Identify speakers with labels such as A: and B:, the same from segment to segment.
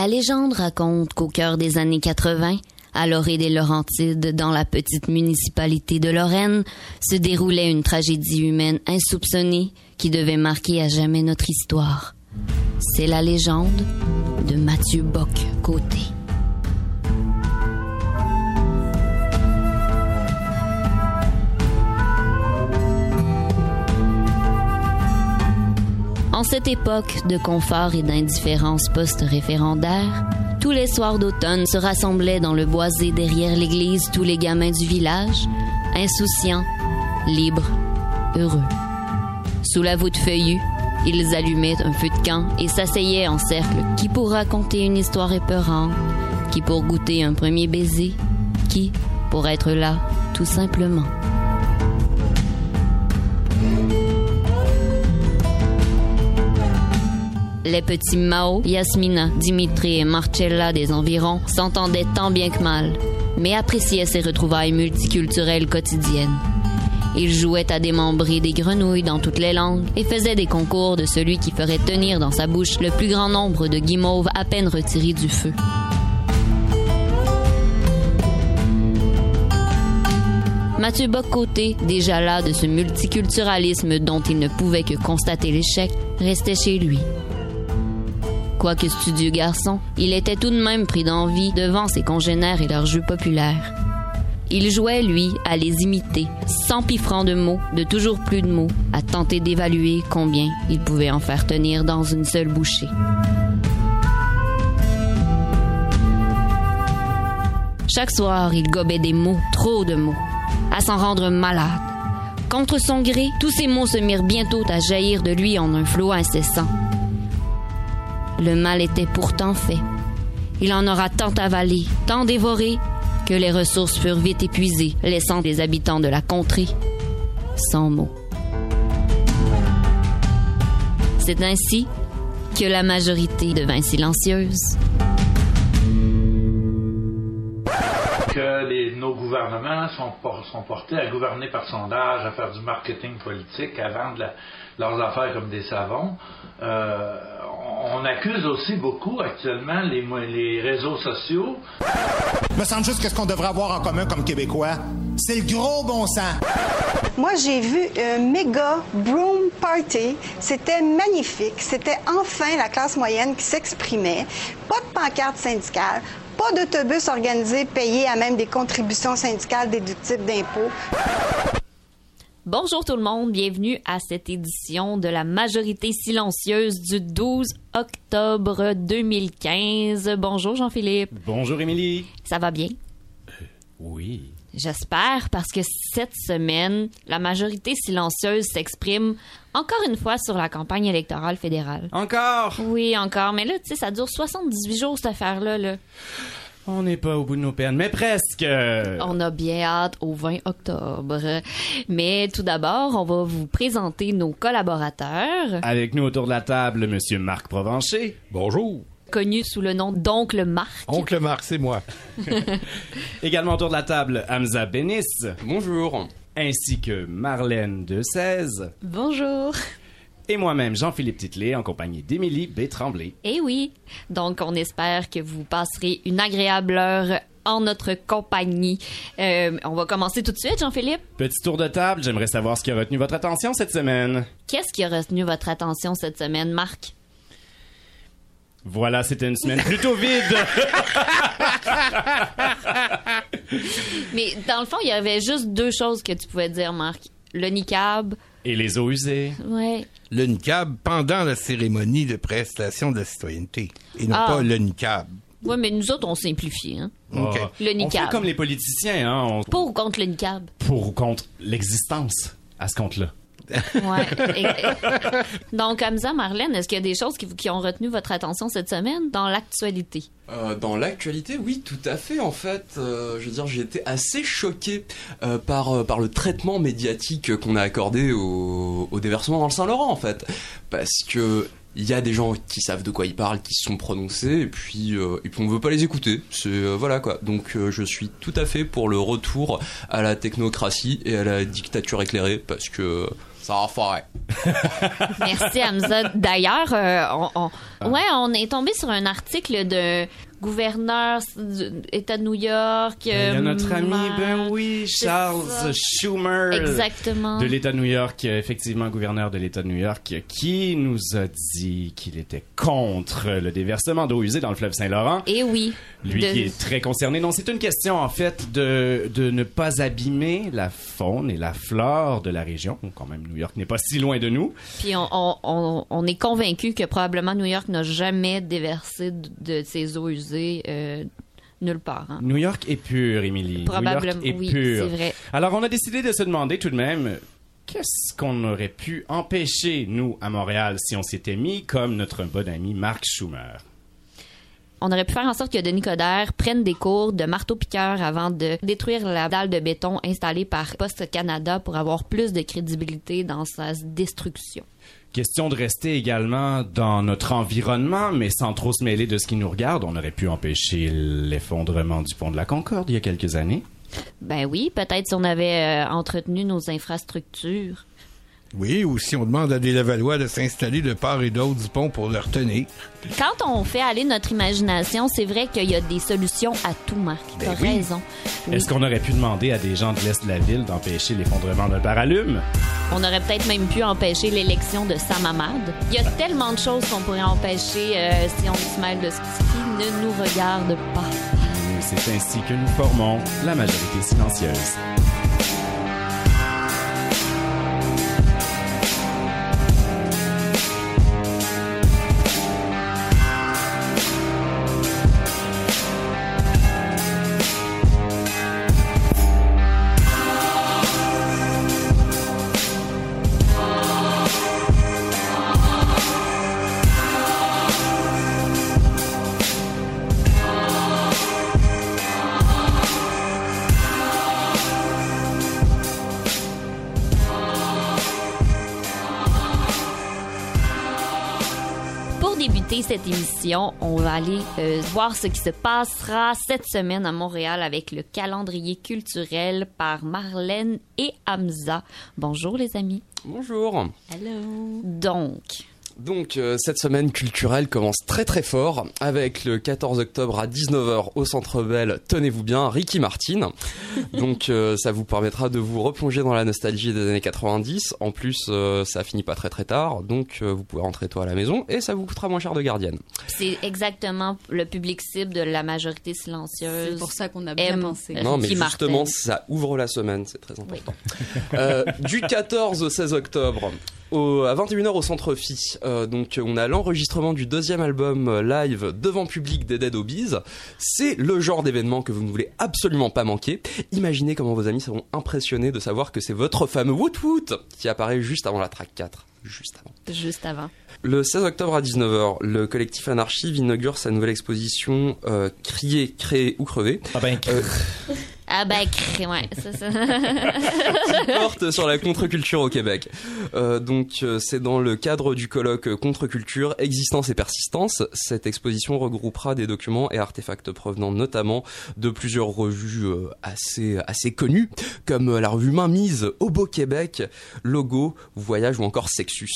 A: La légende raconte qu'au cœur des années 80, à l'orée des Laurentides, dans la petite municipalité de Lorraine, se déroulait une tragédie humaine insoupçonnée qui devait marquer à jamais notre histoire. C'est la légende de Mathieu Bock-Côté. En cette époque de confort et d'indifférence post-référendaire, tous les soirs d'automne se rassemblaient dans le boisé derrière l'église tous les gamins du village, insouciants, libres, heureux. Sous la voûte feuillue, ils allumaient un feu de camp et s'asseyaient en cercle, qui pour raconter une histoire épeurante, qui pour goûter un premier baiser, qui pour être là, tout simplement. Les petits Mao, Yasmina, Dimitri et Marcella des environs s'entendaient tant bien que mal, mais appréciaient ces retrouvailles multiculturelles quotidiennes. Ils jouaient à démembrer des grenouilles dans toutes les langues et faisaient des concours de celui qui ferait tenir dans sa bouche le plus grand nombre de guimauves à peine retirés du feu. Mathieu Bock-Côté, déjà là de ce multiculturalisme dont il ne pouvait que constater l'échec, restait chez lui. Quoique studieux garçon, il était tout de même pris d'envie devant ses congénères et leurs jeux populaires. Il jouait, lui, à les imiter, francs de mots, de toujours plus de mots, à tenter d'évaluer combien il pouvait en faire tenir dans une seule bouchée. Chaque soir, il gobait des mots, trop de mots, à s'en rendre malade. Contre son gré, tous ces mots se mirent bientôt à jaillir de lui en un flot incessant. Le mal était pourtant fait. Il en aura tant avalé, tant dévoré, que les ressources furent vite épuisées, laissant les habitants de la contrée sans mots. C'est ainsi que la majorité devint silencieuse.
B: que nos gouvernements sont, por- sont portés à gouverner par sondage, à faire du marketing politique, à vendre leurs affaires comme des savons. Euh, on accuse aussi beaucoup actuellement les, réseaux sociaux
C: Me semble juste que ce qu'on devrait avoir en commun comme Québécois, c'est le gros bon sens.
D: Moi, j'ai vu un méga broom party. C'était magnifique. C'était enfin la classe moyenne qui s'exprimait. Pas de pancarte syndicale, pas d'autobus organisé payé à même des contributions syndicales déductibles d'impôts.
A: Bonjour tout le monde, bienvenue à cette édition de la majorité silencieuse du 12 octobre 2015. Bonjour Jean-Philippe,
E: Bonjour Émilie.
A: ça va bien?
E: Oui.
A: J'espère parce que cette semaine, la majorité silencieuse s'exprime encore une fois sur la campagne électorale fédérale.
E: Encore?
A: Oui, encore, mais là, tu sais, ça dure 78 jours cette affaire-là. Là.
E: On n'est pas au bout de nos peines, mais presque.
A: On a bien hâte au 20 octobre. Mais tout d'abord, on va vous présenter nos collaborateurs,
E: Avec nous autour de la table, Monsieur Marc Provencher.
F: Bonjour.
A: connus sous le nom d'Oncle Marc.
F: Oncle Marc, c'est moi.
E: Également autour de la table, Hamza Benis.
G: Bonjour.
E: Ainsi que Marlène de 16.
A: Bonjour.
E: Et moi-même, Jean-Philippe Titley, en compagnie d'Émilie B. Tremblay.
A: Eh oui. Donc, on espère que vous passerez une agréable heure en notre compagnie. Euh, on va commencer tout de suite, Jean-Philippe.
E: Petit tour de table, j'aimerais savoir ce qui a retenu votre attention cette semaine.
A: Qu'est-ce qui a retenu votre attention cette semaine, Marc?
E: Voilà, c'était une semaine plutôt vide.
A: Mais dans le fond, il y avait juste deux choses que tu pouvais dire, Marc. Le niqab,
E: Et les eaux usées.
A: ouais.
F: Le NICAB pendant la cérémonie de prestation de la citoyenneté. Et non
A: Ah.
F: pas le NICAB.
A: Ouais, mais nous autres, on simplifie, hein.
F: OK.
E: Oh,
A: Le
E: On
A: niqab.
E: fait comme les politiciens, hein. on-
A: Pour ou contre le niqab?
E: Pour ou contre l'existence à ce compte-là.
A: Ouais. Et- et- Donc, Hamza, Marlène, est-ce qu'il y a des choses qui, ont retenu votre attention cette semaine dans l'actualité?
G: Euh, dans l'actualité, oui, tout à fait. En fait, euh, je veux dire, j'ai été assez choqué euh, par euh, par le traitement médiatique qu'on a accordé au, au déversement dans le Saint-Laurent, en fait, parce que il y a des gens qui savent de quoi ils parlent, qui se sont prononcés, et puis euh, et puis on veut pas les écouter. C'est euh, voilà quoi. Donc euh, je suis tout à fait pour le retour à la technocratie et à la dictature éclairée, parce que Ça va faire.
A: Merci Hamza. D'ailleurs, euh, on, on-
E: Ah.
A: ouais, on est tombé sur un article de gouverneur du État de New York.
E: Il y a
A: euh,
E: notre ami, ben oui, Charles. Schumer.
A: Exactement.
E: De l'État de New York, effectivement, gouverneur de l'État de New York, qui nous a dit qu'il était contre le déversement d'eau usée dans le fleuve Saint-Laurent.
A: Et oui.
E: Lui
A: De-
E: qui est très concerné. Non, c'est une question, en fait, de, de ne pas abîmer la faune et la flore de la région. Quand même, New York n'est pas si loin de nous.
A: Puis on, on, on, on est convaincu que probablement New York n'a jamais déversé de, de ses eaux usées euh, nulle part. hein.
E: New York est pur, Émilie.
A: Probablement,
E: New York est
A: oui,
E: pur.
A: c'est vrai.
E: Alors, on a décidé de se demander tout de même, qu'est-ce qu'on aurait pu empêcher, nous, à Montréal, si on s'était mis comme notre bon ami Mark Schumer?
A: On aurait pu faire en sorte que Denis Coderre prenne des cours de marteau-piqueur avant de détruire la dalle de béton installée par Poste Canada pour avoir plus de crédibilité dans sa destruction.
E: Question de rester également dans notre environnement, mais sans trop se mêler de ce qui nous regarde. On aurait pu empêcher l'effondrement du pont de la Concorde il y a quelques années.
A: Ben oui, peut-être si on avait euh, entretenu nos infrastructures.
F: Oui, ou si on demande à des Lavallois de s'installer de part et d'autre du pont pour le retenir.
A: Quand on fait aller notre imagination, c'est vrai qu'il y a des solutions à tout, Marc. T'as
F: oui.
A: raison. Oui.
E: Est-ce qu'on aurait pu demander à des gens de l'Est de la ville d'empêcher l'effondrement d'un paralume?
A: On aurait peut-être même pu empêcher l'élection de Sam Hamad. Il y a tellement de choses qu'on pourrait empêcher euh, si on se mêle de ce qui ne nous regarde pas.
E: C'est ainsi que nous formons la majorité silencieuse.
A: Cette émission, on va aller euh, voir ce qui se passera cette semaine à Montréal avec le calendrier culturel par Marlène et Hamza. Bonjour les amis.
G: Bonjour.
A: Hello. Donc,
G: Donc, euh, cette semaine culturelle commence très très fort avec le 14 octobre à 19h au Centre Bell, tenez-vous bien, Ricky Martin. Donc, euh, ça vous permettra de vous replonger dans la nostalgie des années 90. En plus, euh, ça finit pas très très tard, donc euh, vous pouvez rentrer toi à la maison et ça vous coûtera moins cher de gardienne.
A: c'est exactement le public cible de la majorité silencieuse.
H: C'est pour ça qu'on a bien pensé.
G: Non, mais
A: Ricky
G: justement,
A: Martin.
G: ça ouvre la semaine, c'est très important. Euh, du 14 au 16 octobre, au, à 21h au Centre Phi, euh, donc on a l'enregistrement du deuxième album euh, live devant public des Dead Obies. C'est le genre d'événement que vous ne voulez absolument pas manquer. Imaginez comment vos amis seront impressionnés de savoir que c'est votre fameux Woot Woot qui apparaît juste avant la track 4. Juste avant.
A: Juste avant.
G: Le 16 octobre à 19h, le collectif Anarchive inaugure sa nouvelle exposition euh, Crier, créer ou crever.
E: Ah ben,
G: Euh,
A: Ah cré- ouais, c'est ça.
G: porte sur la contre-culture au Québec. Euh, donc euh, c'est dans le cadre du colloque Contre-culture, existence et persistance. Cette exposition regroupera des documents et artefacts provenant notamment de plusieurs revues euh, assez assez connues, comme la revue Mainmise, Beau Québec, Logo, Voyage ou encore Sexus.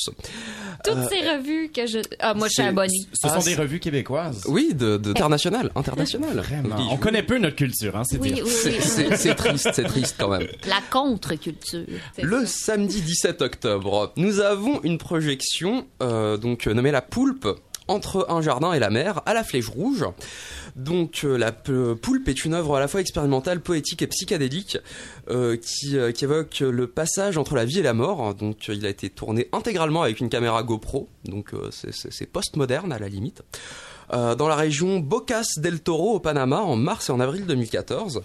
A: Toutes ces revues que je... Ah, moi, je suis abonnée.
E: ce sont
G: Ah,
E: des revues québécoises.
G: Oui, de, de international, international.
E: Vraiment.
G: Oui,
E: On connaît peu notre culture, hein, c'est
A: Oui,
E: dire.
A: oui,
G: C'est
A: oui.
G: c'est- c'est triste, c'est triste quand même.
A: La contre-culture.
G: Le samedi 17 octobre, nous avons une projection euh, donc euh, nommée la Poulpe entre un jardin et la mer à la Flèche Rouge. Donc euh, la Poulpe est une œuvre à la fois expérimentale, poétique et psychédélique euh, qui, euh, qui évoque le passage entre la vie et la mort. Donc il a été tourné intégralement avec une caméra GoPro, donc c'est- c'est post-moderne à la limite. Euh, dans la région Bocas del Toro au Panama en mars et en avril 2014.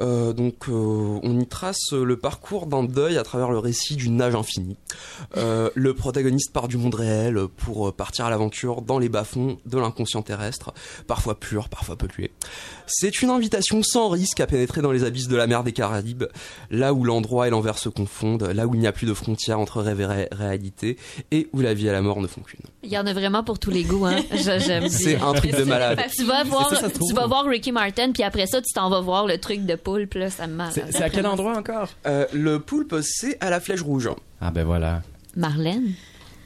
G: Euh, donc euh, on y trace le parcours d'un deuil à travers le récit d'une nage infinie. Euh, le protagoniste part du monde réel pour partir à l'aventure dans les bas-fonds de l'inconscient terrestre, parfois pur, parfois pollué. C'est une invitation sans risque à pénétrer dans les abysses de la mer des Caraïbes, là où l'endroit et l'envers se confondent, là où il n'y a plus de frontières entre rêve et ré- réalité, et où la vie et la mort ne font qu'une.
A: Il y en a vraiment pour tous les goûts, hein. J'aime
G: C'est un truc de malade.
A: Tu vas voir,
E: ça, ça se trouve.
A: tu vas voir Ricky Martin, puis après ça, tu t'en vas voir le truc de poulpe, là, ça me marre.
E: C'est c'est à quel endroit encore?
G: Euh, le poulpe, c'est à la Flèche Rouge.
I: Ah ben voilà.
A: Marlène?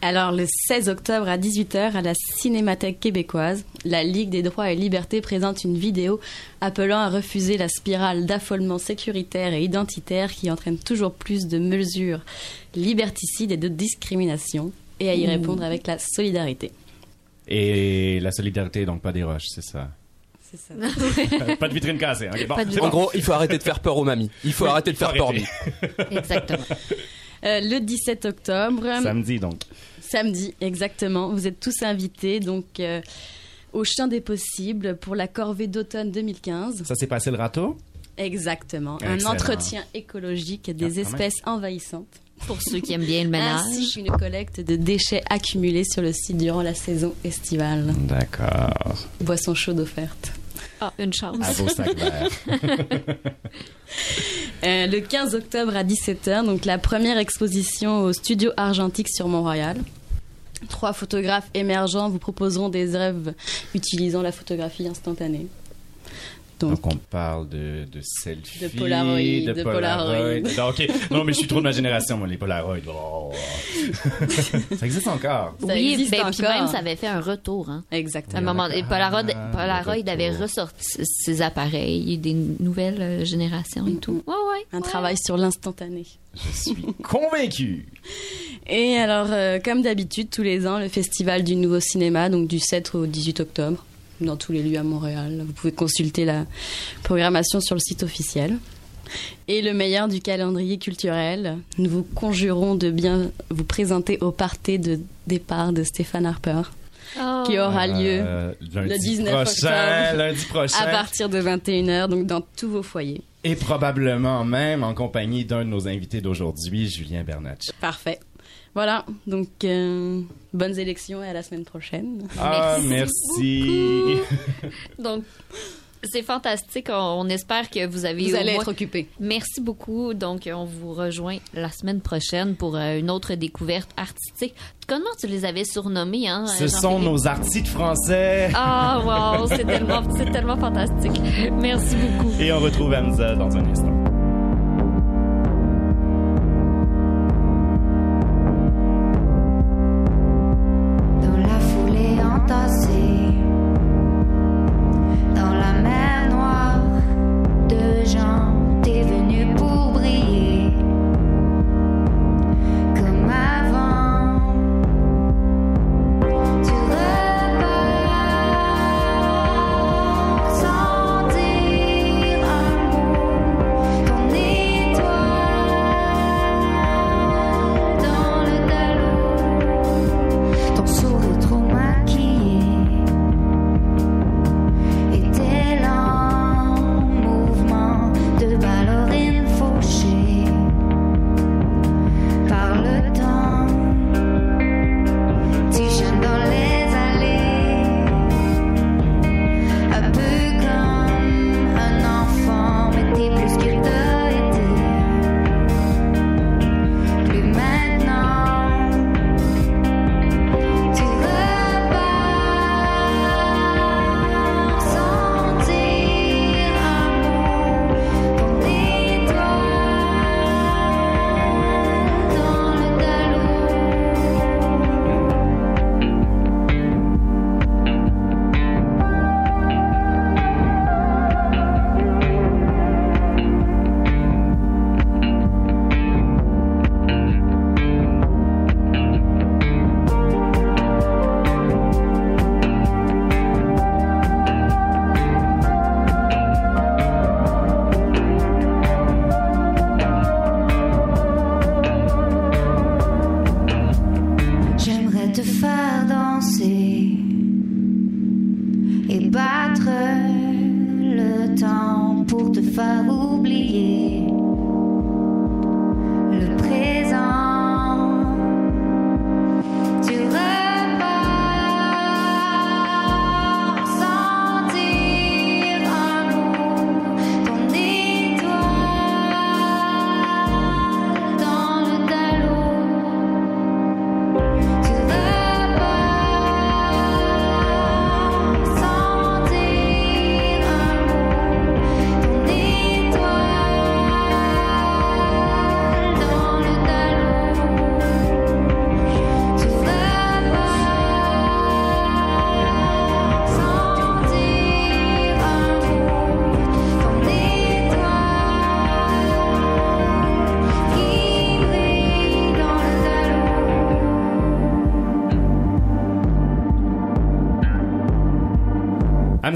H: Alors, le 16 octobre à 18h, à la Cinémathèque québécoise, la Ligue des droits et libertés présente une vidéo appelant à refuser la spirale d'affolement sécuritaire et identitaire qui entraîne toujours plus de mesures liberticides et de discrimination, et à y
I: Mmh.
H: répondre avec la solidarité.
I: Et la solidarité, donc pas des roches, c'est ça.
H: C'est ça.
I: pas de vitrine cassée. ok, bon,
A: Pas de
I: c'est
G: En
I: bon.
G: gros, il faut arrêter de faire peur aux mamies. Il faut arrêter de faire peur.
I: arrêter.
A: Exactement.
H: Euh, le 17 octobre,
I: Samedi, donc.
H: Samedi, exactement. Vous êtes tous invités donc euh, au Champ des Possibles pour la corvée d'automne 2015.
I: Ça s'est passé le râteau?
H: Exactement.
I: Excellent.
H: Un entretien écologique des
I: Ah, quand même.
H: espèces envahissantes.
A: Pour ceux qui aiment bien le ménage.
H: Ainsi qu'une collecte de déchets accumulés sur le site durant la saison estivale.
I: D'accord.
H: Boisson chaude offerte.
A: Ah, une chance.
I: À vos sacs verts.
H: Euh, le 15 octobre à 17h, donc la première exposition au studio argentique sur Mont-Royal. Trois photographes émergents vous proposeront des œuvres utilisant la photographie instantanée. Donc,
I: Donc on parle de, de selfie,
H: De Polaroid,
I: de,
H: de
I: Polaroid.
H: Polaroid.
I: Ok, non mais je suis trop de ma génération, moi les Polaroid. Oh. ça existe encore.
H: Ça
A: oui,
H: existe
A: ben, puis
H: encore.
A: même, ça avait fait un retour. Hein. À un
H: exactement.
A: moment, et Polaroid,
I: Ah,
A: Polaroid
I: le
A: avait ressorti ses appareils, des nouvelles euh, générations et tout. Ouais, ouais.
H: Un
A: ouais.
H: travail sur l'instantané.
I: Je suis convaincu.
H: Et alors, euh, comme d'habitude, tous les ans, le Festival du Nouveau Cinéma, donc du 7 au 18 octobre, dans tous les lieux à Montréal. Vous pouvez consulter la programmation sur le site officiel. Et le meilleur du calendrier culturel, nous vous conjurons de bien vous présenter au party de départ de Stéphane Harper,
A: Oh.
H: qui aura lieu
I: Euh, lundi
H: le 19
I: prochain,
H: octobre.
I: lundi prochain.
H: à partir de 21h, donc dans tous vos foyers.
I: Et probablement même en compagnie d'un de nos invités d'aujourd'hui, Julien Bernatchez.
H: Parfait. Voilà, donc euh, bonnes élections et à la semaine prochaine.
I: Ah,
A: Merci
I: merci.
A: Donc, c'est fantastique. On, on espère que vous avez
H: Vous
A: au
H: allez
A: moins-
H: être occupés.
A: Merci beaucoup. Donc, on vous rejoint la semaine prochaine pour euh, une autre découverte artistique. Comment tu les avais surnommés, hein?
I: Ce sont nos artistes français.
A: Ah, wow! C'est tellement, c'est tellement fantastique. Merci beaucoup.
I: Et on retrouve Hamza dans un instant.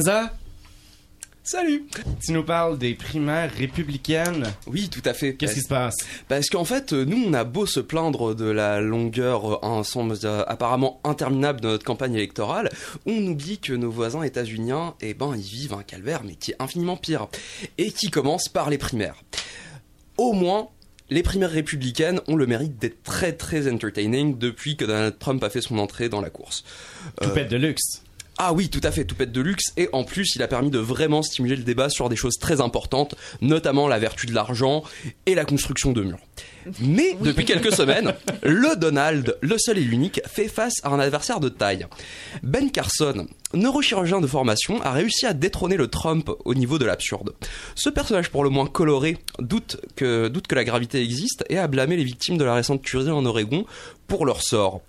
E: Hamza,
G: Salut
E: tu nous parles des primaires républicaines.
G: Oui, tout à fait.
E: Qu'est-ce qui se passe?
G: Parce qu'en fait, euh, nous, on a beau se plaindre de la longueur euh, ensemble euh, apparemment interminable de notre campagne électorale, on oublie que nos voisins états-uniens, eh ben, ils vivent un calvaire, mais qui est infiniment pire. Et qui commence par les primaires. Au moins, les primaires républicaines ont le mérite d'être très très entertaining depuis que Donald Trump a fait son entrée dans la course. Euh,
E: Toupette de luxe.
G: Ah oui, tout à fait, toupette de luxe. Et en plus, il a permis de vraiment stimuler le débat sur des choses très importantes, notamment la vertu de l'argent et la construction de murs. Mais depuis quelques semaines, le Donald, le seul et l'unique, fait face à un adversaire de taille. Ben Carson, neurochirurgien de formation, a réussi à détrôner le Trump au niveau de l'absurde. Ce personnage pour le moins coloré doute que, doute que la gravité existe et a blâmé les victimes de la récente tuerie en Oregon pour leur sort.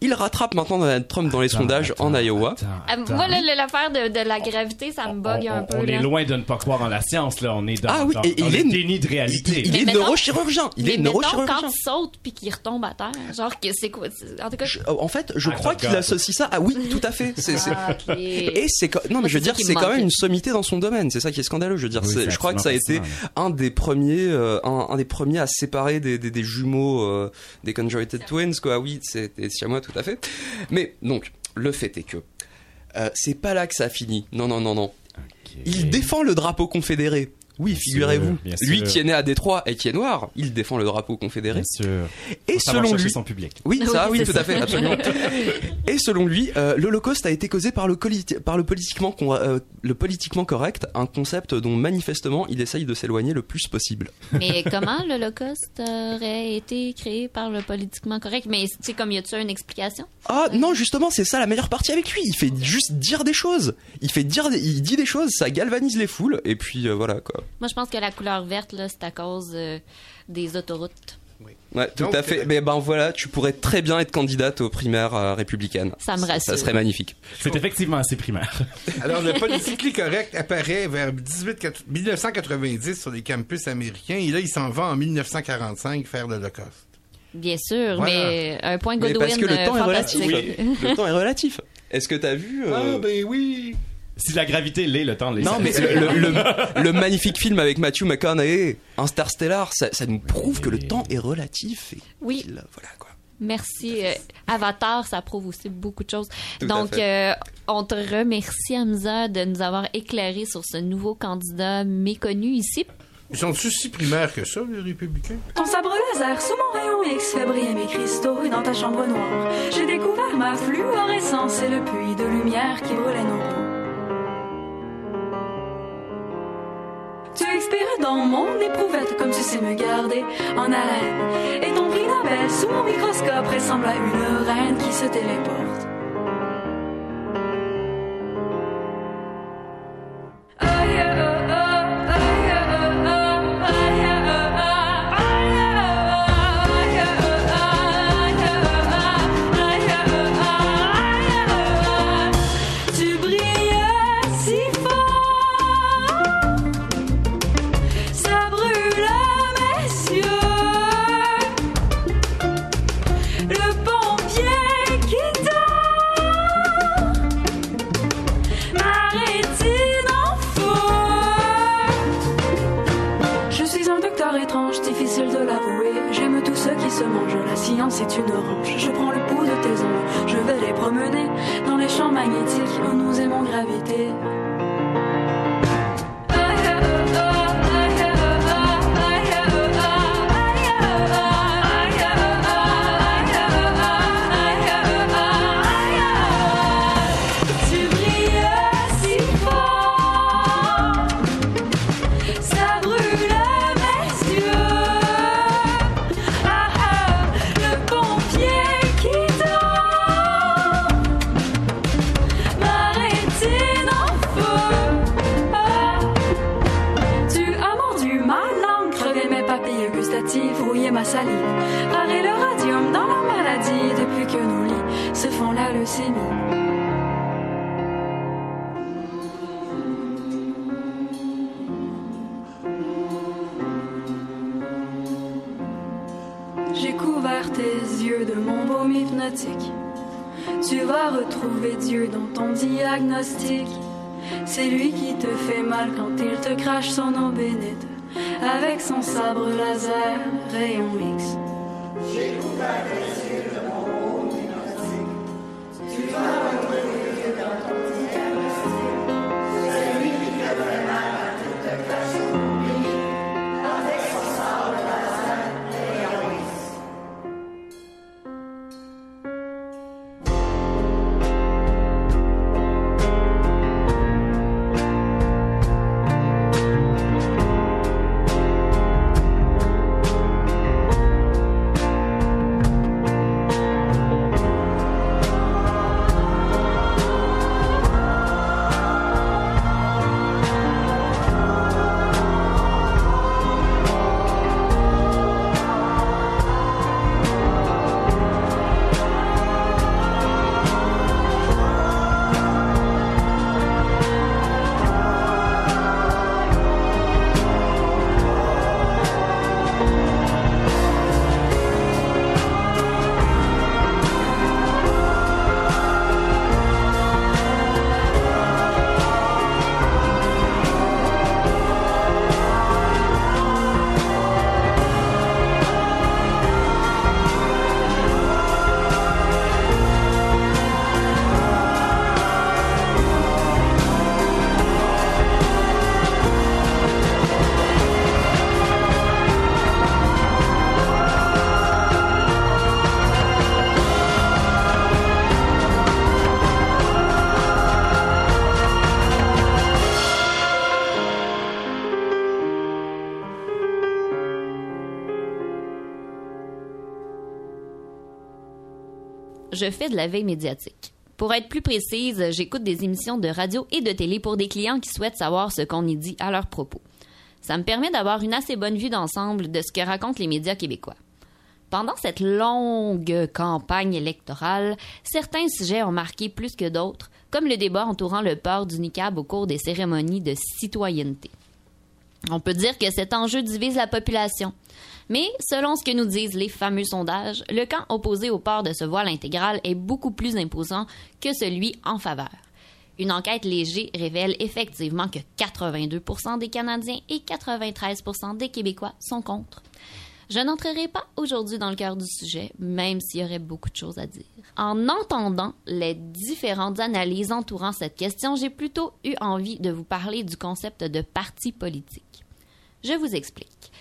G: Il rattrape maintenant Donald Trump dans les
E: Attends,
G: sondages en Iowa.
E: attends,
J: Ah, moi, l'affaire de, de la gravité, ça me bug
E: on,
J: un peu.
E: on est
J: là.
E: loin de ne pas croire en la science, là. On est dans,
G: Ah oui,
E: dans-
G: et
E: dans
G: il
E: le
G: est-
E: déni de réalité.
G: Il
J: Mais
G: est neurochirurgien. Il
J: Mais
G: est neurochirurgien.
J: quand il saute puis qu'il retombe à terre, genre, que c'est quoi? c'est- En tout cas,
G: Je- euh, en fait, je
E: Ah,
G: crois qu'il associe ça. Ah oui, tout à fait. C'est,
J: Ah.
G: Et c'est non mais
J: Moi,
G: je veux dire c'est quand même une sommité dans son domaine c'est ça qui est scandaleux je veux dire
E: Oui,
G: je crois que ça a été un des premiers euh, un, un des premiers à séparer des, des, des jumeaux euh, des conjoined twins quoi oui c'est siamois tout à fait mais donc le fait est que euh, c'est pas là que ça finit non non non non il défend le drapeau confédéré oui, figurez-vous, lui qui est né à Détroit et qui est noir, il défend le drapeau confédéré.
E: Bien sûr.
G: Et
E: Faut
G: selon lui,
E: son public.
G: oui, ça,
J: Oui,
G: tout
J: ça.
G: à fait, absolument. Et selon lui, euh, l'Holocauste a été causé par le, coliti- par le politiquement con- euh, le politiquement correct, un concept dont manifestement il essaye de s'éloigner le plus possible.
J: Mais comment l'Holocauste aurait été créé par le politiquement correct? Mais sais, comme y a-tu une explication?
G: Ah non, justement, c'est ça la meilleure partie avec lui. Il fait juste dire des choses. Il fait dire, il dit des choses, ça galvanise les foules. Et puis euh, voilà quoi.
J: Moi, je pense que la couleur verte, là, c'est à cause euh, des autoroutes.
G: Ouais, tout
F: Donc,
G: à fait.
F: euh,
G: Mais ben voilà, tu pourrais très bien être candidate aux primaires euh, républicaines.
J: Ça me rassure.
G: Ça serait magnifique.
E: C'est effectivement assez primaire.
F: Alors, le politically correct apparaît vers 18, 1990 sur les campus américains et là, il s'en va en 1945 faire l'Holocauste.
J: Bien sûr,
F: Voilà.
J: mais un point
G: Mais
J: Godwin
G: parce que le
J: euh,
G: temps est relatif. Le temps est relatif. Est-ce que t'as vu euh,
F: Ah, ben oui!
E: Si la gravité l'est, le temps l'est.
G: Non, mais le, le- le- le magnifique film avec Matthew McConaughey, Interstellar, ça, ça nous prouve que le temps est relatif. Et
J: Oui.
G: voilà quoi.
J: Merci. euh, Avatar, ça prouve aussi beaucoup de choses.
G: Tout
J: Donc, euh, on te remercie, Hamza, de nous avoir éclairé sur ce nouveau candidat méconnu ici.
F: Ils sont-ils si primaires que ça, les républicains?
K: Ton sabre laser sous mon rayon X fait briller mes cristaux dans ta chambre noire. J'ai découvert ma fluorescence et le puits de lumière qui brûlait nos Tu expires dans mon éprouvette comme tu sais me garder en haleine. Et ton prix Nobel sous mon microscope ressemble à une reine qui se téléporte. Je
A: fais de la veille médiatique. Pour être plus précise, j'écoute des émissions de radio et de télé pour des clients qui souhaitent savoir ce qu'on y dit à leur propos. Ça me permet d'avoir une assez bonne vue d'ensemble de ce que racontent les médias québécois. Pendant cette longue campagne électorale, certains sujets ont marqué plus que d'autres, comme le débat entourant le port du niqab au cours des cérémonies de citoyenneté. On peut dire que cet enjeu divise la population. Mais selon ce que nous disent les fameux sondages, le camp opposé au port de ce voile intégral est beaucoup plus imposant que celui en faveur. Une enquête léger révèle effectivement que 82% des Canadiens et 93% des Québécois sont contre. Je n'entrerai pas aujourd'hui dans le cœur du sujet, même s'il y aurait beaucoup de choses à dire. En entendant les différentes analyses entourant cette question, j'ai plutôt eu envie de vous parler du concept de parti politique. Je vous explique.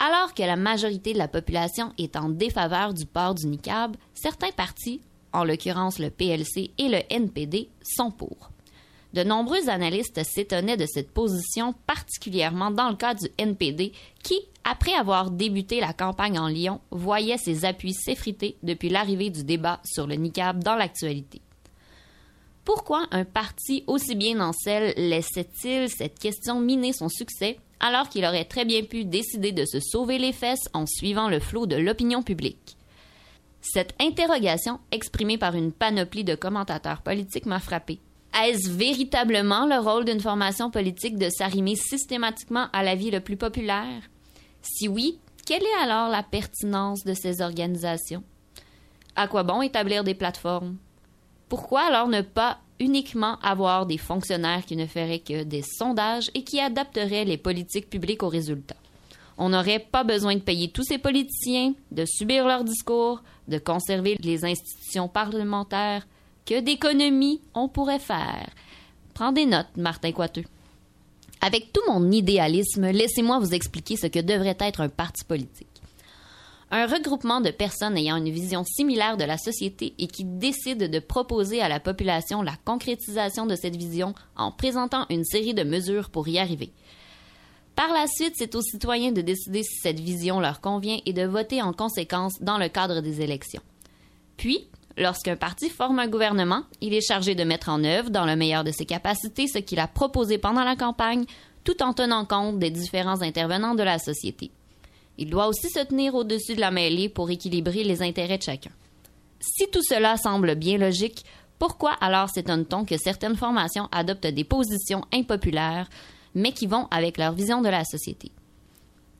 A: Alors que la majorité de la population est en défaveur du port du niqab, certains partis, en l'occurrence le PLC et le NPD, sont pour. De nombreux analystes s'étonnaient de cette position, particulièrement dans le cas du NPD, qui, après avoir débuté la campagne en Lyon, voyait ses appuis s'effriter depuis l'arrivée du débat sur le niqab dans l'actualité. Pourquoi un parti aussi bien en selle laissait-il cette question miner son succès alors qu'il aurait très bien pu décider de se sauver les fesses en suivant le flot de l'opinion publique? Cette interrogation, exprimée par une panoplie de commentateurs politiques, m'a frappé. Est-ce véritablement le rôle d'une formation politique de s'arrimer systématiquement à l'avis le plus populaire? Si oui, quelle est alors la pertinence de ces organisations? À quoi bon établir des plateformes? Pourquoi alors ne pas uniquement avoir des fonctionnaires qui ne feraient que des sondages et qui adapteraient les politiques publiques aux résultats? On n'aurait pas besoin de payer tous ces politiciens, de subir leurs discours, de conserver les institutions parlementaires. Que d'économies on pourrait faire? Prends des notes, Martin Coiteux. Avec tout mon idéalisme, laissez-moi vous expliquer ce que devrait être un parti politique. Un regroupement de personnes ayant une vision similaire de la société et qui décident de proposer à la population la concrétisation de cette vision en présentant une série de mesures pour y arriver. Par la suite, c'est aux citoyens de décider si cette vision leur convient et de voter en conséquence dans le cadre des élections. Puis, lorsqu'un parti forme un gouvernement, il est chargé de mettre en œuvre, dans le meilleur de ses capacités, ce qu'il a proposé pendant la campagne, tout en tenant compte des différents intervenants de la société. Il doit aussi se tenir au-dessus de la mêlée pour équilibrer les intérêts de chacun. Si tout cela semble bien logique, pourquoi alors s'étonne-t-on que certaines formations adoptent des positions impopulaires, mais qui vont avec leur vision de la société?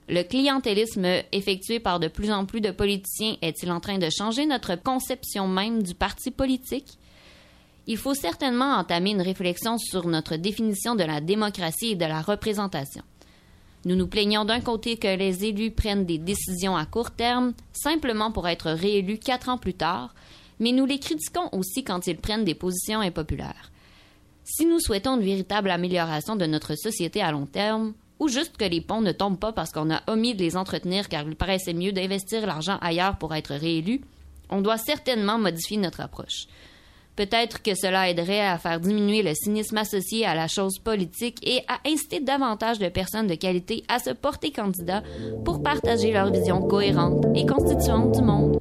A: Le clientélisme effectué par de plus en plus de politiciens est-il en train de changer notre conception même du parti politique? il faut certainement entamer une réflexion sur notre définition de la démocratie et de la représentation. Nous nous plaignons d'un côté que les élus prennent des décisions à court terme simplement pour être réélus quatre ans plus tard, mais nous les critiquons aussi quand ils prennent des positions impopulaires. Si nous souhaitons une véritable amélioration de notre société à long terme, ou juste que les ponts ne tombent pas parce qu'on a omis de les entretenir car il paraissait mieux d'investir l'argent ailleurs pour être réélu, on doit certainement modifier notre approche. Peut-être que cela aiderait à faire diminuer le cynisme associé à la chose politique et à inciter davantage de personnes de qualité à se porter candidat pour partager leur vision cohérente et constituante du monde.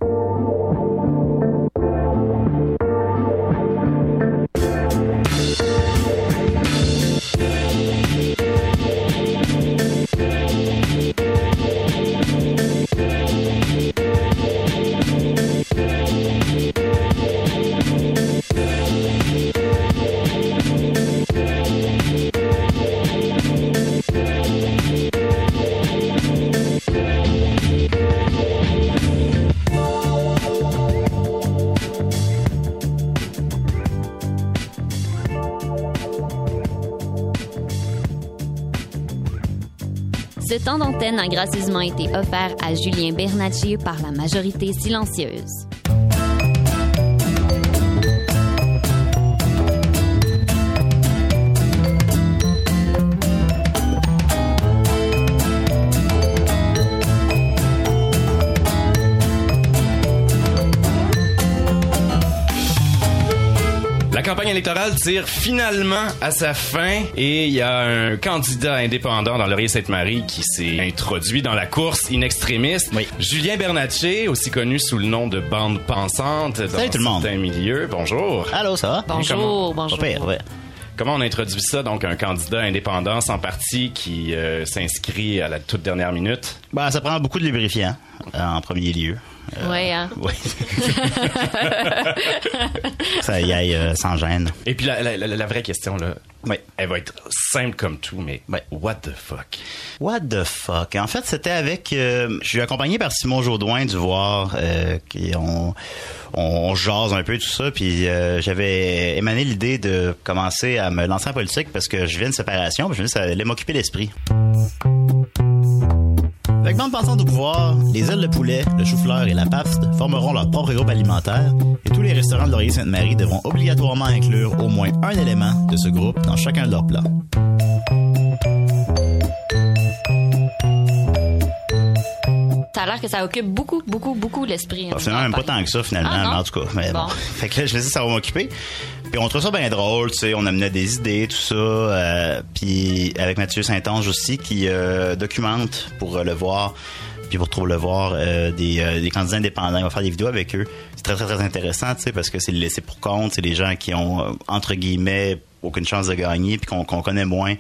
A: Temps d'antenne a gracieusement été offert à Julien Bernacci par la majorité silencieuse.
E: Campagne électorale tire finalement à sa fin et il y a un candidat indépendant dans Laurier-Sainte-Marie qui s'est introduit dans la course in extremis. Julien Bernatchez, aussi connu sous le nom de Bande Pensante dans
L: Salut tout le monde.
E: certains milieux. Bonjour.
L: Allô, ça va?
A: Bonjour, bonjour.
L: Pas pire, ouais.
E: Comment on introduit ça, donc un candidat indépendant sans parti qui euh, s'inscrit à la toute dernière minute?
L: Ben, ça prend beaucoup de lubrifiant, euh, en premier lieu. Euh,
A: Ouais, hein?
L: Oui. ça y aille euh, sans gêne.
E: Et puis la, la- la- la vraie question, là, elle va être simple comme tout, mais what the fuck?
L: What the fuck? En fait, c'était avec... euh, je suis accompagné par Simon Jaudoin du Voir, euh, qui on, on, jase un peu tout ça, puis euh, j'avais émané l'idée de commencer à me lancer en politique parce que je viens de séparation, puis je me dis ça allait m'occuper l'esprit. Avec bande pensante au pouvoir, les ailes de poulet, le chou-fleur et la pafste formeront leur propre groupe alimentaire et tous les restaurants de Laurier-Sainte-Marie devront obligatoirement inclure au moins un élément de ce groupe dans chacun de leurs plats.
A: Ça a l'air que ça occupe beaucoup, beaucoup, beaucoup l'esprit. hein,
L: Bah, finalement, même pas tant que ça, finalement,
A: Ah, non?
L: mais en tout cas. Mais bon.
A: Bon.
L: Fait que là, je me dis, ça va m'occuper. Puis on trouve ça bien drôle, tu sais, on amenait des idées, tout ça. euh, puis avec Mathieu Saint-Onge aussi, qui euh, documente pour euh, le voir, puis pour trouver le voir, des, des candidats indépendants. Il va faire des vidéos avec eux. C'est très, très, très intéressant, tu sais, parce que c'est le laissé pour compte. C'est des gens qui ont, entre guillemets, aucune chance de gagner, puis qu'on connaît moins.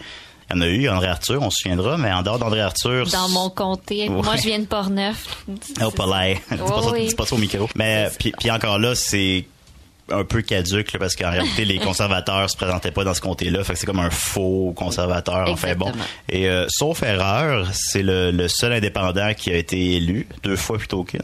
L: Il y en a eu, André Arthur, on se souviendra, mais en dehors d'André Arthur...
A: Dans mon comté. Moi, je viens de Portneuf.
L: Oh, pas l'air. Dis pas ça-
A: oui.
L: dis pas ça au micro. Mais puis, puis encore là, c'est un peu caduque là, parce qu'en réalité les conservateurs se présentaient pas dans ce comté-là fait que c'est comme un faux conservateur enfin bon et euh, sauf erreur c'est le, le seul indépendant qui a été élu deux fois plutôt qu'une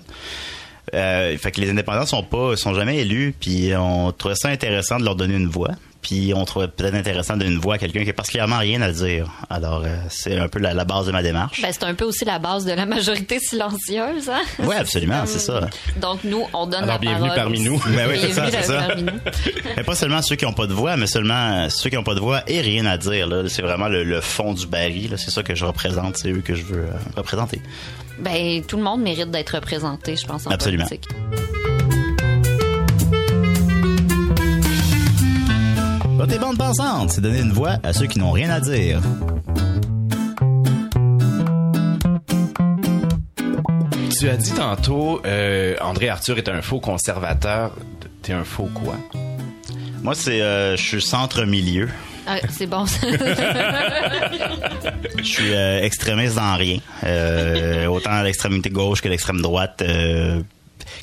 L: euh, fait que les indépendants sont pas sont jamais élus puis on trouvait ça intéressant de leur donner une voix puis on trouvait peut-être intéressant de donner une voix à quelqu'un qui a particulièrement rien à dire alors euh, c'est un peu la, la base de ma démarche
A: Ben, c'est un peu aussi la base de la majorité silencieuse, hein?
L: ouais absolument c'est ça
A: Donc, nous, on donne
L: Alors,
A: la
L: bienvenue
A: parole.
L: parmi nous. Ben oui, c'est ça, c'est ça. Mais pas seulement ceux qui n'ont pas de voix, mais seulement ceux qui n'ont pas de voix et rien à dire. là. C'est vraiment le, le fond du baril. là. C'est ça que je représente. C'est eux que je veux euh, représenter.
A: Ben, tout le monde mérite d'être représenté, je pense, en
L: Absolument.
A: politique.
L: Voter bande pensante, c'est donner une voix à ceux qui n'ont rien à dire.
E: Tu as dit tantôt, euh, André Arthur est un faux conservateur. T'es un faux quoi?
L: Moi, c'est, euh, je suis centre-milieu.
A: Ah, c'est bon, ça.
L: Je suis euh, extrémiste dans rien. Euh, autant à l'extrémité gauche que l'extrême droite. euh,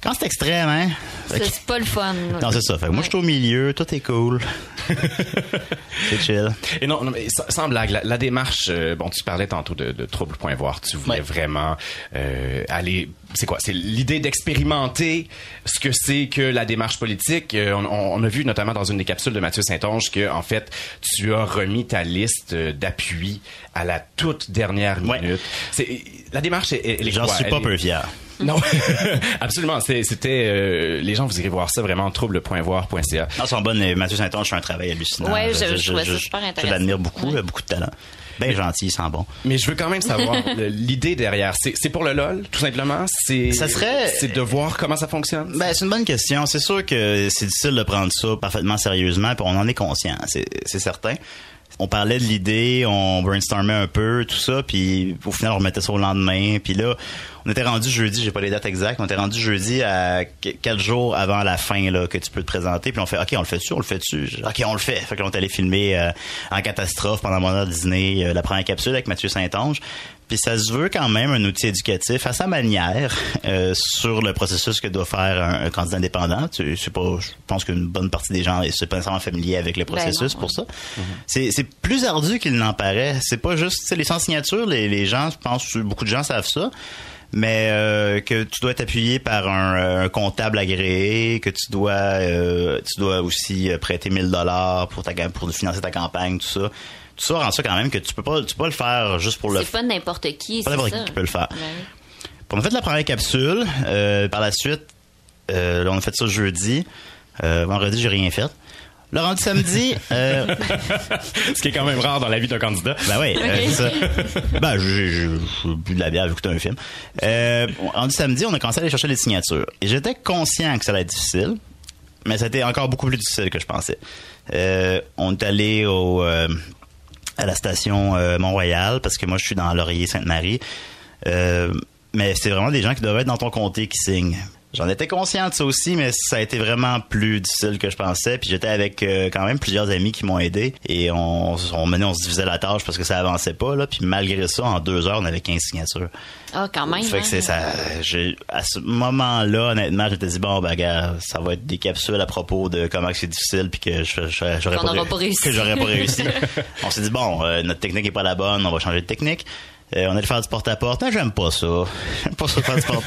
L: quand c'est extrême, hein? Que-
J: C'est pas le fun.
L: Non, c'est ça. Fait que moi, je suis au milieu, tout est cool. c'est chill.
E: Et non, non, mais sans, blague, la, la démarche, euh, bon, tu parlais tantôt de, de trouble.voir, tu voulais vraiment euh, aller, c'est quoi, c'est l'idée d'expérimenter ce que c'est que la démarche politique. Euh, on, a vu notamment dans une des capsules de Mathieu Saint-Onge que, en fait, tu as remis ta liste d'appui à la toute dernière minute. C'est, la démarche, elle, elle est
L: J'en suis pas peu fier.
E: Non, absolument. C'était euh, les gens, vous irez voir ça vraiment trouble.voir.ca.
L: Non, sont bonnes. Mathieu Saint-Onge fait un travail hallucinant.
J: Ouais, je- je ça super
L: Je
J: intéressant.
L: l'admire beaucoup, il a beaucoup de talent. Bien gentil, il sent bon.
E: Mais je veux quand même savoir l'idée derrière. C'est pour le lol, tout simplement? C'est
L: Ça serait-
E: c'est de voir comment ça fonctionne?
L: Ben, c'est une bonne question. C'est sûr que c'est difficile de prendre ça parfaitement sérieusement, puis on en est conscient, c'est certain. On parlait de l'idée, on brainstormait un peu, tout ça, puis au final, on remettait ça au lendemain. Puis là, on était rendu jeudi, j'ai pas les dates exactes, on était rendu jeudi à qu- quatre jours avant la fin là, que tu peux te présenter. Puis on fait, OK, on le fait dessus, on le fait dessus. OK, on le fait. Fait que là, on est allé filmer euh, en catastrophe pendant mon heure de dîner euh, la première capsule avec Mathieu Saint-Onge. Puis ça se veut quand même un outil éducatif à sa manière euh, sur le processus que doit faire un, un candidat indépendant. Tu- C'est pas, je pense qu'une bonne partie des gens est pas nécessairement familier avec le
J: Ben
L: processus
J: non,
L: pour ça. C'est c'est plus ardu qu'il n'en paraît. C'est pas juste, tu sais, les sans signatures, les, les gens, je pense, que beaucoup de gens savent ça. Mais euh, que tu dois être appuyé par un, euh, un comptable agréé, que tu dois euh, tu dois aussi euh, prêter 1000 dollars pour ta pour financer ta campagne, tout ça. Ça rend ça quand même que tu peux pas tu peux pas le faire juste pour le
J: C'est pas n'importe qui,
L: pas
J: c'est
L: n'importe qui qui peut le faire.
J: Ouais.
L: On a fait la première capsule. Euh, par la suite, euh, là, on a fait ça jeudi. Euh, vendredi, j'ai rien fait. Le rendu samedi, euh,
E: Ce qui est quand même rare dans la vie d'un candidat.
L: ben oui, euh, c'est ça. Ben, j'ai bu de la bière, j'ai écouté un film. Euh, rendu samedi, on a commencé à aller chercher les signatures. Et j'étais conscient que ça allait être difficile, mais c'était encore beaucoup plus difficile que je pensais. Euh, on est allé au, euh, à la station euh, parce que moi, je suis dans Laurier-Sainte-Marie. Euh, mais c'est vraiment des gens qui doivent être dans ton comté qui signent. J'en étais conscient de ça aussi, mais ça a été vraiment plus difficile que je pensais. Puis j'étais avec euh, quand même plusieurs amis qui m'ont aidé. Et on, on menait, on se divisait la tâche parce que ça avançait pas. Là. Puis malgré ça, en deux heures, on avait 15 signatures.
J: Ah, quand même.
L: Fait que
J: hein?
L: c'est ça. À ce moment-là, honnêtement, j'étais dit bon, ben, gars, ça va être des capsules à propos de comment que c'est difficile puis que j'aurais pas,
J: pas réussi.
L: que j'aurais pas réussi. on s'est dit bon, euh, notre technique est pas la bonne, on va changer de technique. Euh, on allait faire du porte-à-porte. Non, j'aime pas ça. J'aime pas ça faire du porte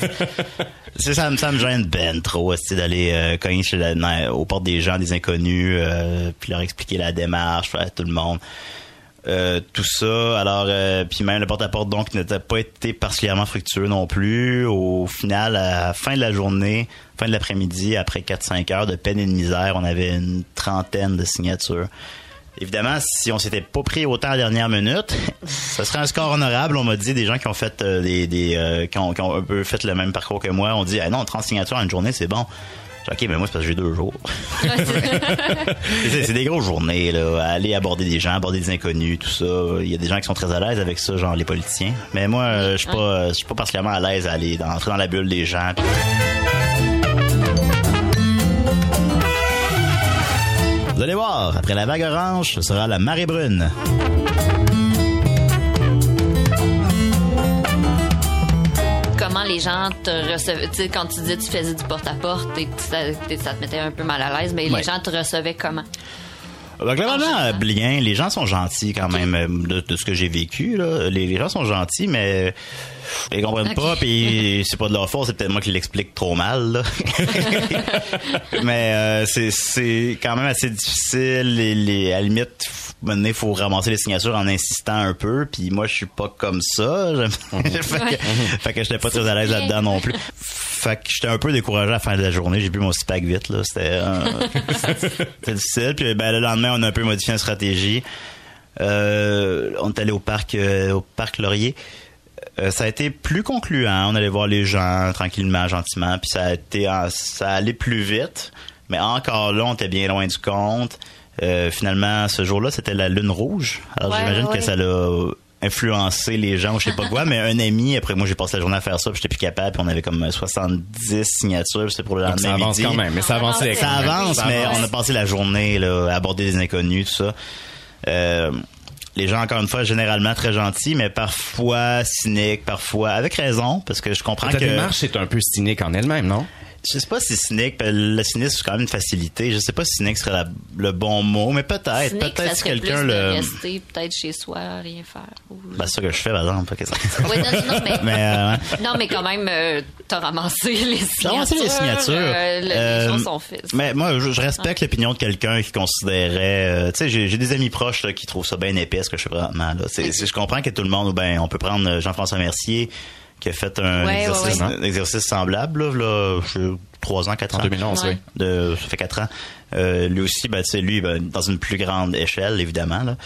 L: C'est ça, me- ça me gêne ben trop, c'est d'aller euh, cogner chez la, dans- aux portes des gens, des inconnus, euh, puis leur expliquer la démarche à tout le monde. Tout ça. Alors, puis même le porte-à-porte donc n'était pas été particulièrement fructueux non plus. Au final, à la fin de la journée, fin de l'après-midi, après 4-5 heures de peine et de misère, on avait une trentaine de signatures. Évidemment, si on s'était pas pris autant à la dernière minute, ça serait un score honorable. On m'a dit des gens qui ont fait euh, des, des euh, qui, ont, qui ont un peu fait le même parcours que moi. On dit ah non, 30 signatures en une journée, c'est bon. J'ai dit, OK, mais moi, c'est parce que j'ai deux jours. c'est des grosses journées, là. Aller aborder des gens, aborder des inconnus, tout ça. Il y a des gens qui sont très à l'aise avec ça, genre les politiciens. Mais moi, euh, je suis pas, je suis pas particulièrement à l'aise à aller dans- entrer dans la bulle des gens. Vous allez voir, après la vague orange, ce sera la marée brune.
J: Comment les gens te recevaient, tu sais, quand tu disais que tu faisais du porte-à-porte et que ça, ça te mettait un peu mal à l'aise, mais
L: Ouais.
J: les gens te recevaient comment?
L: Ben, globalement, bien, les gens sont gentils quand même de, de ce que j'ai vécu. Là. Les, les gens sont gentils, mais ils comprennent pas, puis c'est pas de leur faute, c'est peut-être moi qui l'explique trop mal. là. mais euh, c'est quand même assez difficile. Les, les, à la limite, il faut ramasser les signatures en insistant un peu, puis moi, je suis pas comme ça. J'aime- fait, que, fait que j'étais pas très à l'aise là-dedans non plus. Fait que j'étais un peu découragé à la fin de la journée. J'ai bu mon six-pack vite, là. C'était euh, c'était difficile. Puis ben, le lendemain, on a un peu modifié notre stratégie. Euh, on est allé au parc, euh, au parc Laurier. Ça a été plus concluant. On allait voir les gens tranquillement, gentiment. Puis ça a été, ça allait plus vite. Mais encore là, on était bien loin du compte. Euh, finalement, ce jour-là, c'était la lune rouge. Alors
J: Ouais,
L: j'imagine
J: ouais.
L: que ça l'a influencé les gens ou je sais pas quoi. mais un ami, après moi, j'ai passé la journée à faire ça. Puis j'étais plus capable. Puis on avait comme 70 signatures. puis C'était pour le
E: Donc,
L: lendemain
E: ça avance
L: midi.
E: quand même, mais ça avance avec-
L: Ça avance,
E: Ça
L: mais
E: avance.
L: on a passé la journée là, à aborder des inconnus, tout ça. Euh, les gens, encore une fois, généralement très gentils, mais parfois cyniques, parfois avec raison, parce que je comprends
E: Ta
L: que
E: démarche est un peu cynique en elle-même, non?
L: Je sais pas si cynique, le cynisme c'est quand même une facilité. Je sais pas si cynique serait la- le bon mot, mais peut-être. Peut-être si quelqu'un le.
J: rester peut-être chez soi, rien faire. ou-
L: Ben, c'est ça que je fais, par exemple. fait que ça-
J: Ouais, non, non, mais,
L: Mais, euh,
J: non, mais quand même, euh, t'as ramassé les signatures.
L: Ramassé les signatures.
J: euh, le-
L: Euh,
J: les choses sont faites.
L: Mais moi, je, je respecte l'opinion de quelqu'un qui considérait. euh, tu sais, j'ai des amis proches là, qui trouvent ça bien épais ce que je fais vraiment. Là. C'est- c'est- je comprends que tout le monde, ben, on peut prendre euh, Jean-François Mercier qui a fait un
J: Ouais,
L: exercice,
J: ouais,
L: un exercice semblable, là, là, je- trois ans, quatre ans.
E: En 2011, oui.
L: De, ça fait quatre ans. Euh, lui aussi, ben, tu sais, lui, ben, dans une plus grande échelle, évidemment. Là.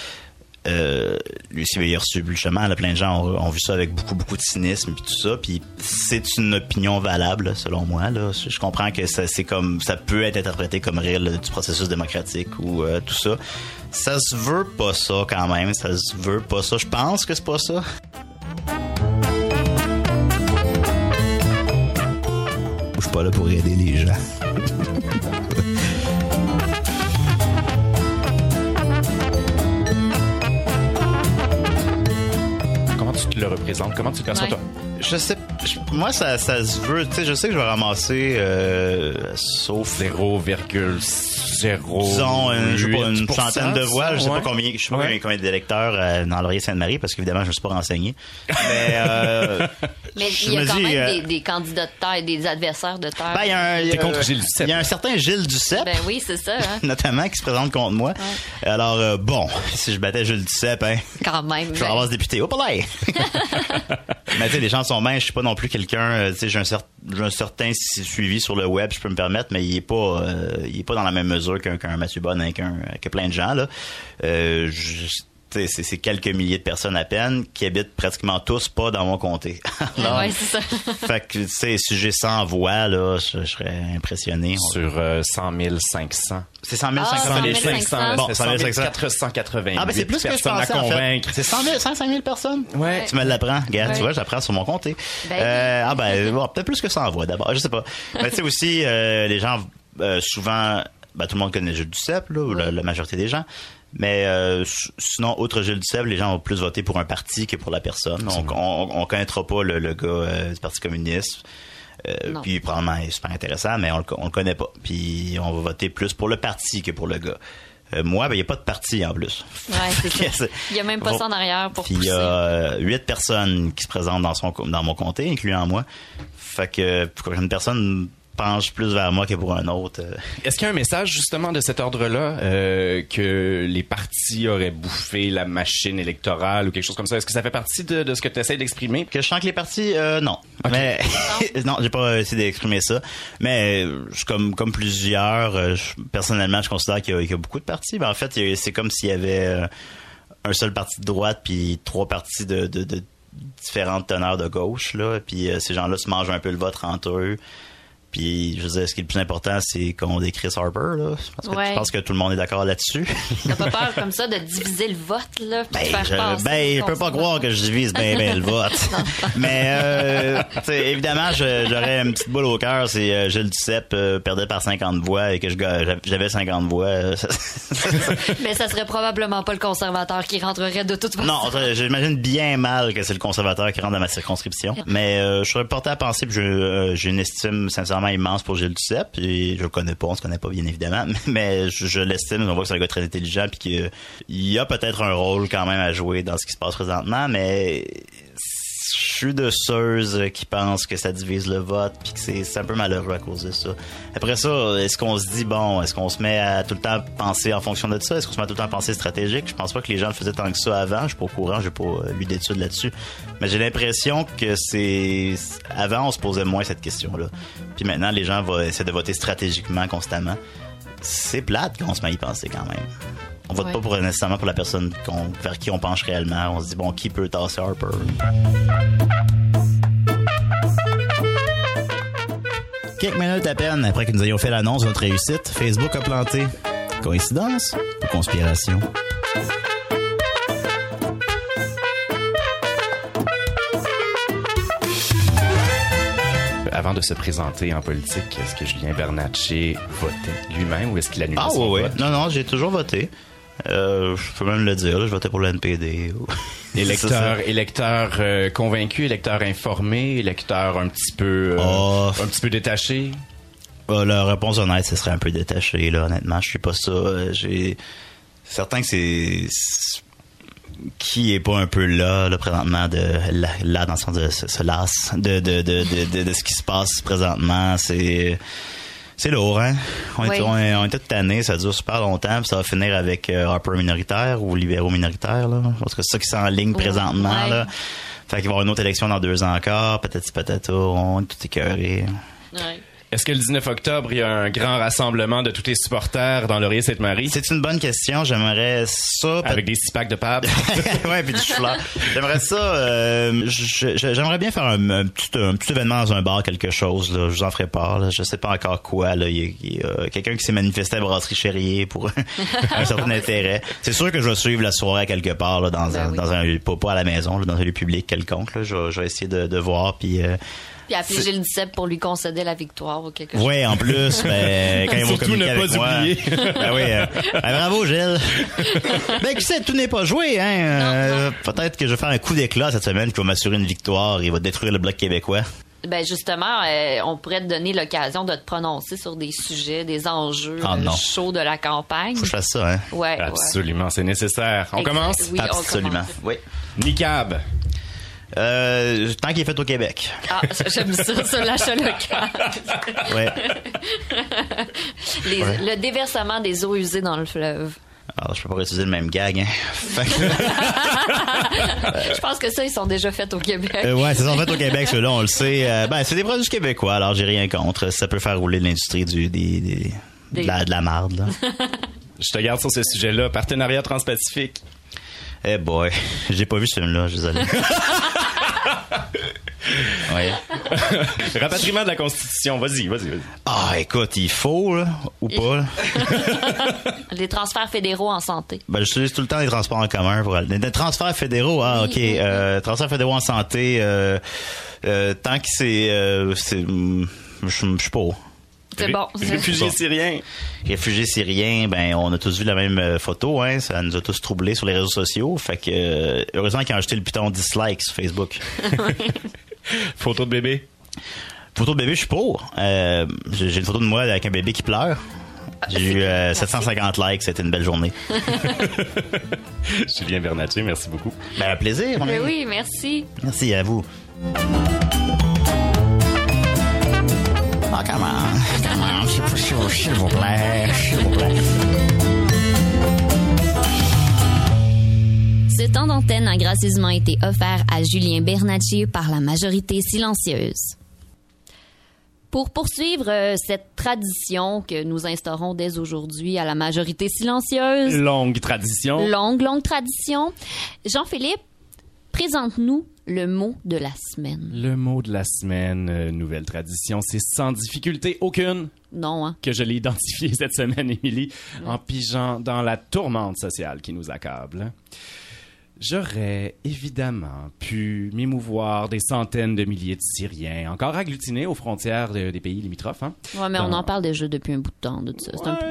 L: Euh, lui aussi, ben, il a reçu justement, là, plein de gens ont, ont vu ça avec beaucoup, beaucoup de cynisme puis tout ça. Puis c'est une opinion valable, selon moi. Là. Je comprends que ça, c'est comme, ça peut être interprété comme rire là, du processus démocratique ou euh, tout ça. Ça se veut pas ça quand même. Ça se veut pas ça. Je pense que c'est pas ça. Pas là pour aider les gens.
E: Comment tu te le représentes? Comment tu le
J: Ouais.
E: toi?
L: Je sais, je- moi ça, ça se veut. Tu sais, je sais que je vais ramasser, euh, sauf
E: 0,0.
L: disons une, je sais pas, une
E: 8%,
L: centaine de voix. Je sais
E: ouais.
L: pas combien, je sais pas
E: Ouais.
L: combien d'électeurs euh, dans Laurier Sainte-Marie parce qu'évidemment je me suis pas renseigné. Mais euh,
J: Mais il y a quand
L: dis,
J: même
L: euh,
J: des, des candidats de terre, des adversaires de terre.
L: ben, il y a un, il y a-
E: T'es contre Gilles Duceppe.
L: Il y a un certain Gilles Duceppe.
J: Ben oui, c'est ça, hein.
L: Notamment qui se présente contre moi. Alors euh, bon, si je battais Gilles Duceppe, hein,
J: Quand même.
L: je vais avoir ce député. Hop là! Mais tu sais, les gens sont minces. Je suis pas non plus quelqu'un. euh, Tu sais, j'ai un, cer- j'ai un certain suivi sur le web, je peux me permettre, mais il est pas, euh, il est pas dans la même mesure qu'un qu'un Mathieu Bonne, qu'un que plein de gens là. Euh, c'est quelques milliers de personnes à peine qui habitent pratiquement tous pas dans mon comté. Alors,
J: Ouais, c'est ça.
L: fait que tu sais, si j'ai 100 voix là, je, je serais impressionné. On-
E: Sur euh, 100 500.
L: C'est 100 000,
J: Ah,
L: 500 000.
J: 100 500.
L: Bon, 100 500.
E: 488
L: Ah, ben c'est plus que je pensais,
E: à
L: en fait.
E: convaincre.
L: C'est 100 000, 105 000 personnes?
E: Ouais.
L: Tu me l'apprends. Regarde,
J: Ouais.
L: tu vois, j'apprends sur mon comté.
J: Ben
L: Euh, ah ben, bon, peut-être plus que ça en voix d'abord, je sais pas. Mais tu sais aussi, euh, les gens, euh, souvent, ben, tout le monde connaît Gilles Duceppe, là, ou la, la majorité des gens. Mais euh, sinon, outre Gilles Duceppe, les gens vont plus voter pour un parti que pour la personne. On, on, on connaîtra pas le, le gars euh, du Parti communiste. Euh, puis probablement il est super intéressant, mais on le, on le connaît pas. Puis on va voter plus pour le parti que pour le gars. Euh, moi, ben il y a pas de parti en plus.
J: Ouais, c'est ça. Il y a même pas ça en arrière pour
L: Puis il y a euh, huit personnes qui se présentent dans son dans mon comté, incluant moi. Fait que pour une personne penche plus vers moi que pour un autre. euh,
E: Est-ce qu'il y a un message justement de cet ordre-là euh, que les partis auraient bouffé la machine électorale ou quelque chose comme ça? Est-ce que ça fait partie de, de ce que tu essaies d'exprimer?
L: Que je sens que les partis, euh, non. Mais non, j'ai pas essayé d'exprimer ça. Mais je- comme comme plusieurs, je- personnellement, je considère qu'il y, a- qu'il y a beaucoup de partis. Mais en fait, c'est comme s'il y avait un seul parti de droite puis trois partis de, de, de différentes teneurs de gauche là. Puis euh, ces gens-là se mangent un peu le vote entre eux. Puis, je veux dire, ce qui est le plus important, c'est qu'on Chris Harper, là. Parce que
J: Ouais.
L: je pense que tout le monde est d'accord là-dessus.
J: T'as pas peur comme ça de diviser le vote, là, puis de
L: Ben,
J: faire
L: je,
J: passer
L: ben, je peux pas croire que je divise bien ben le vote. Mais euh, tu sais, évidemment, j'aurais une petite boule au cœur si euh, Gilles Duceppe euh, perdait par 50 voix et que j'avais 50 voix. euh,
J: Mais ça serait probablement pas le conservateur qui rentrerait de toute façon.
L: non, j'imagine bien mal que c'est le conservateur qui rentre dans ma circonscription. Mais je serais porté à penser, euh, j'ai une estime sincèrement immense pour Gilles Duceppe. Et je le connais pas, on se connaît pas bien évidemment, mais je, je l'estime. On voit que c'est un gars très intelligent, puis qu'il y a peut-être un rôle quand même à jouer dans ce qui se passe présentement, mais je suis de ceux qui pensent que ça divise le vote puis que c'est un peu malheureux à cause de ça. Après ça, est-ce qu'on se dit bon, est-ce qu'on se met à tout le temps penser en fonction de ça? Est-ce qu'on se met à tout le temps penser stratégique? Je pense pas que les gens le faisaient tant que ça avant. Je suis pas au courant, j'ai pas euh, lu d'études là-dessus, mais j'ai l'impression que c'est avant on se posait moins cette question-là. Puis maintenant les gens vont essayer de voter stratégiquement constamment. C'est plate qu'on se met à y penser quand même. On vote
J: Ouais.
L: pas pour nécessairement pour la personne qu'on- vers qui on penche réellement. On se dit bon, qui peut tasser Harper Quelques minutes à peine après que nous ayons fait l'annonce de notre réussite, Facebook a planté. Coïncidence ou conspiration?
E: Avant de se présenter en politique, est-ce que Julien Bernatchez votait lui-même ou est-ce qu'il annulait
L: Ah
E: son
L: oui, oui. Non, non, j'ai toujours voté. Euh, je peux même le dire, là, je votais pour le NPD.
E: Électeur, euh, convaincu, électeur informé, électeur un petit peu, euh,
L: Oh.
E: un petit peu détaché.
L: La réponse honnête, ce serait un peu détaché, là, honnêtement. Je suis pas ça. J'ai certain que c'est qui est pas un peu là, là présentement, de là, là, dans le sens de se, se lasse de de, de, de, de, de ce qui se passe présentement. C'est c'est lourd, hein? On, est,
J: Oui.
L: on, est, on est tout tanné, ça dure super longtemps, puis ça va finir avec euh, Harper minoritaire ou libéraux minoritaires, là. Parce que c'est ça qui s'enligne
J: Ouais.
L: présentement, là. Fait qu'il va y avoir une autre élection dans deux ans encore, peut-être peut-être on est tout écœuré.
E: Est-ce que le 19 octobre, il y a un grand rassemblement de tous les supporters dans Laurier-Sainte-Marie?
L: C'est une bonne question. J'aimerais ça.
E: Avec des six packs de pâtes.
L: ouais, puis du chou-fleur. J'aimerais ça. euh, J'aimerais bien faire un, un petit, un petit événement dans un bar, quelque chose. Là. Je vous en ferai part. Là. Je sais pas encore quoi. Là. Il y a, quelqu'un qui s'est manifesté à Brasserie Chérier pour un certain intérêt. C'est sûr que je vais suivre la soirée à quelque part là, dans, un, dans un pas, pas à la maison, là, dans un lieu public quelconque. Là. Je, vais- je vais essayer de, de voir. Puis euh,
J: Puis appeler Gilles Duceppe pour lui concéder la victoire ou quelque chose.
L: Ouais, en plus, ben, quand ils vont
E: Surtout
L: communiquer
E: ne pas
L: avec moi. ben oui, euh, ben bravo Gilles. ben qui sait, tout n'est pas joué, hein. Euh, Peut-être que je vais faire un coup d'éclat cette semaine qui va m'assurer une victoire. Il va détruire le bloc québécois.
J: Ben justement, euh, on pourrait te donner l'occasion de te prononcer sur des sujets, des enjeux
L: Ah,
J: euh, chauds de la campagne.
L: Faut que je fasse ça, hein.
J: Ouais, ouais.
E: Absolument, c'est nécessaire. On
J: Exact.
E: commence?
J: Oui, on
L: Absolument.
J: commence.
L: Oui.
E: Nicab.
L: Euh, tant qu'il est fait au Québec.
J: Ah, j'aime ça, ça, l'achat local.
L: Ouais.
J: Les-
L: Ouais.
J: Le déversement des eaux usées dans le fleuve.
L: Alors, je peux pas utiliser le même gag, hein. Fait que-
J: Je pense que ça, ils sont déjà faits au Québec.
L: Euh, ouais, c'est ça, en fait au Québec, ceux-là, on le sait. Euh, ben, c'est des produits québécois, alors j'ai rien contre. Ça peut faire rouler l'industrie du, des, des-
J: Des-
L: de, la, de la marde, là.
E: Je te garde sur ce sujet-là. Partenariat transpacifique.
L: Eh boy, j'ai pas vu ce film-là, je suis désolé.
E: Rapatriement de la Constitution. Vas-y, vas-y, vas-y.
L: Ah, écoute, il faut, là, ou pas, là.
J: Les transferts fédéraux en santé.
L: Ben, j'utilise tout le temps les transports en commun pour aller. Des transferts fédéraux, ah, ok. Euh, transferts fédéraux en santé, euh, euh, tant que c'est. C'est je je suis pas.
J: C'est bon.
E: Réfugiés syriens.
L: Réfugiés syriens, ben on a tous vu la même euh, photo, hein, ça nous a tous troublés sur les réseaux sociaux. Fait que euh, heureusement qu'ils ont acheté le piton dislike sur Facebook.
E: Photo de bébé?
L: Photo de bébé, je suis pour. Euh, J'ai une photo de moi avec un bébé qui pleure. J'ai eu euh, 750 likes, c'était une belle journée.
E: Julien Bernatchez, merci beaucoup.
L: Ben, un plaisir.
J: Mais
L: ami.
J: oui, merci.
L: Merci à vous. Ah, comment? Comment? S'il vous- s'il vous- s'il vous plaît, s'il vous plaît.
A: Ce temps d'antenne a gracieusement été offert à Julien Bernacchi par la majorité silencieuse. Pour poursuivre euh, cette tradition que nous instaurons dès aujourd'hui à la majorité silencieuse,
E: Longue tradition.
A: longue, longue tradition, Jean-Philippe, présente-nous le mot de la semaine.
E: Le mot de la semaine, euh, nouvelle tradition, c'est sans difficulté aucune
A: Non, hein?
E: que je l'ai identifié cette semaine, Émilie, en pigeant dans la tourmente sociale qui nous accable. J'aurais évidemment pu m'émouvoir des centaines de milliers de Syriens, encore agglutinés aux frontières de- des pays limitrophes. Hein?
A: Ouais, mais on en parle déjà depuis un bout de temps de ça. C'est un, peu-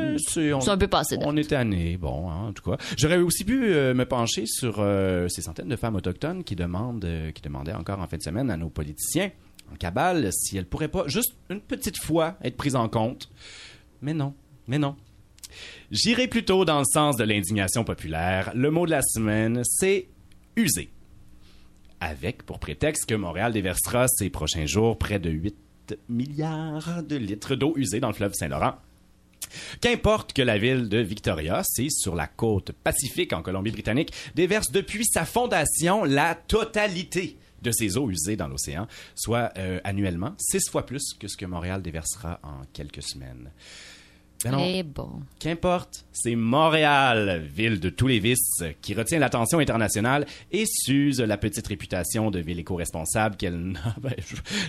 A: un passé.
E: On est tanné, bon, hein, en tout cas. J'aurais aussi pu euh, me pencher sur euh, ces centaines de femmes autochtones qui demandent, euh, qui demandaient encore en fin de semaine à nos politiciens en cabale si elles pourraient pas juste une petite fois être prises en compte. Mais non, mais non. J'irai plutôt dans le sens de l'indignation populaire. Le mot de la semaine, c'est user. Avec pour prétexte que Montréal déversera ces prochains jours près de 8 milliards de litres d'eau usée dans le fleuve Saint-Laurent. Qu'importe que la ville de Victoria, c'est sur la côte pacifique en Colombie-Britannique, déverse depuis sa fondation la totalité de ses eaux usées dans l'océan, soit euh, annuellement six fois plus que ce que Montréal déversera en quelques semaines. Ben non.
A: Eh bon.
E: Qu'importe, c'est Montréal, ville de tous les vices, qui retient l'attention internationale et s'use la petite réputation de ville éco-responsable qu'elle n'a ben,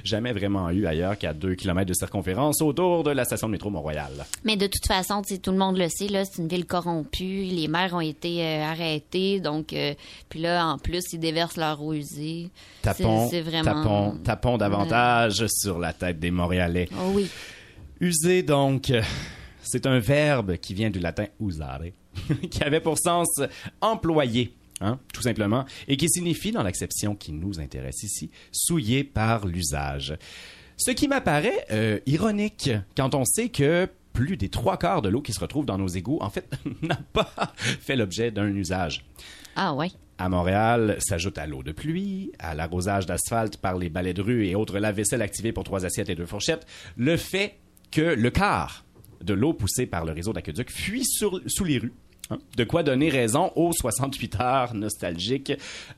E: jamais vraiment eu ailleurs qu'à 2 km de circonférence autour de la station de métro Mont-Royal.
A: Mais de toute façon, tout le monde le sait, là, c'est une ville corrompue. Les maires ont été euh, arrêtés, donc euh, puis là, en plus, ils déversent leur eau usée.
E: Tapons,
A: C'est- c'est vraiment...
E: tapons, tapons davantage sur la tête des Montréalais.
A: Oh oui.
E: User, donc, euh, c'est un verbe qui vient du latin usare, qui avait pour sens employer, hein, tout simplement, et qui signifie, dans l'acception qui nous intéresse ici, souillé par l'usage. Ce qui m'apparaît euh, ironique quand on sait que plus des trois quarts de l'eau qui se retrouve dans nos égouts, en fait, n'a pas fait l'objet d'un usage.
A: Ah ouais.
E: À Montréal, s'ajoute à l'eau de pluie, à l'arrosage d'asphalte par les balais de rue et autres lave-vaisselle activés pour trois assiettes et deux fourchettes, le fait que le quart de l'eau poussée par le réseau d'aqueduc fuit sur- sous les rues. hein. De quoi donner raison aux 68 heures nostalgiques.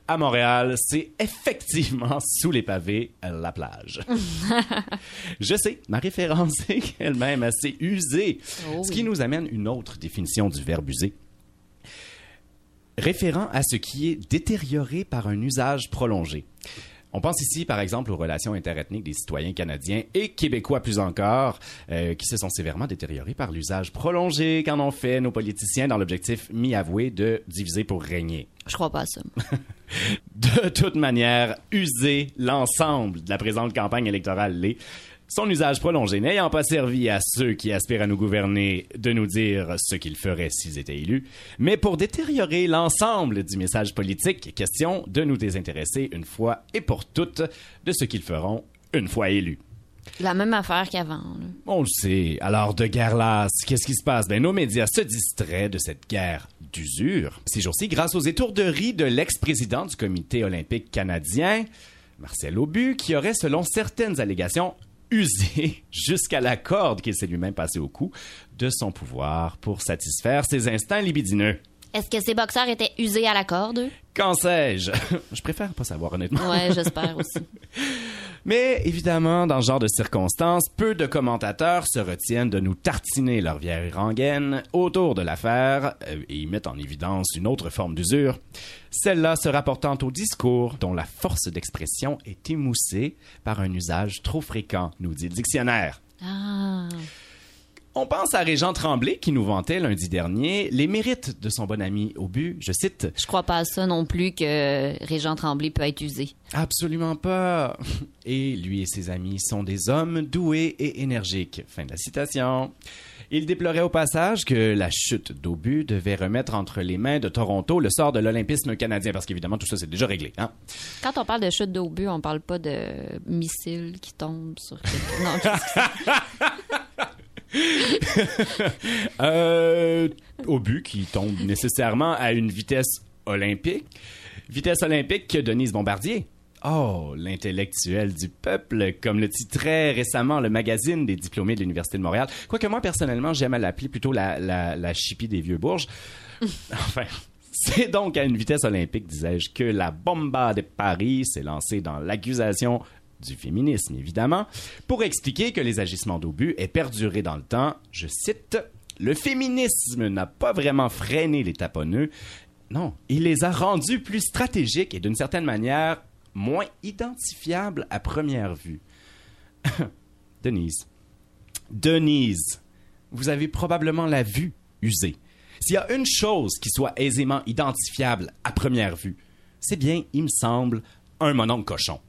E: À Montréal, c'est effectivement sous les pavés la plage. Je sais, ma référence est elle-même assez usée.
A: Oh
E: Ce qui nous amène une autre définition du verbe user. Référent à ce qui est détérioré par un usage prolongé. On pense ici, par exemple, aux relations interethniques des citoyens canadiens et québécois plus encore, euh, qui se sont sévèrement détériorés par l'usage prolongé qu'en ont fait nos politiciens dans l'objectif mi-avoué de diviser pour régner.
A: Je crois pas à ça.
E: De toute manière, user l'ensemble de la présente campagne électorale l'est. Son usage prolongé n'ayant pas servi à ceux qui aspirent à nous gouverner de nous dire ce qu'ils feraient s'ils étaient élus, mais pour détériorer l'ensemble du message politique, question de nous désintéresser une fois et pour toutes de ce qu'ils feront une fois élus.
A: La même affaire qu'avant.
E: On le sait. Alors, de guerre lasse, qu'est-ce qui se passe? Ben, nos médias se distraient de cette guerre d'usure. Ces jours-ci, grâce aux étourderies de l'ex-président du comité olympique canadien, Marcel Aubu, qui aurait, selon certaines allégations, usé jusqu'à la corde qu'il s'est lui-même passé au cou de son pouvoir pour satisfaire ses instincts libidineux.
M: Est-ce que ces boxeurs étaient usés à la corde?
E: Qu'en sais-je? Je préfère pas savoir honnêtement.
M: Ouais, j'espère aussi.
E: Mais évidemment, dans ce genre de circonstances, peu de commentateurs se retiennent de nous tartiner leur vieille rengaine autour de l'affaire euh, et y mettent en évidence une autre forme d'usure, celle-là se rapportant au discours dont la force d'expression est émoussée par un usage trop fréquent, nous dit le dictionnaire.
M: Ah.
E: On pense à Régent Tremblay qui nous vantait lundi dernier les mérites de son bon ami Aubu, je cite
A: Je crois pas à ça non plus que Régent Tremblay peut être usé.
E: Absolument pas. Et lui et ses amis sont des hommes doués et énergiques. Fin de la citation. Il déplorait au passage que la chute d'Aubu devait remettre entre les mains de Toronto le sort de l'olympisme canadien, parce qu'évidemment tout ça c'est déjà réglé. Hein?
A: Quand on parle de chute d'obus, on parle pas de missiles qui tombent sur quelqu'un. Non,
E: euh, Aubu qui tombe nécessairement à une vitesse olympique. Vitesse olympique que Denise Bombardier. Oh, l'intellectuel du peuple, comme le titrait récemment le magazine des diplômés de l'Université de Montréal. Quoique moi, personnellement, j'aime à l'appeler plutôt la, la, la chipie des vieux bourges. enfin, c'est donc à une vitesse olympique, disais-je, que la bomba de Paris s'est lancée dans l'accusation du féminisme, évidemment, pour expliquer que les agissements d'obus aient perduré dans le temps. Je cite, Le féminisme n'a pas vraiment freiné les taponneux. Non, il les a rendus plus stratégiques et d'une certaine manière moins identifiables à première vue. Denise. Denise, vous avez probablement la vue usée. S'il y a une chose qui soit aisément identifiable à première vue, c'est bien, il me semble, un mononcle cochon.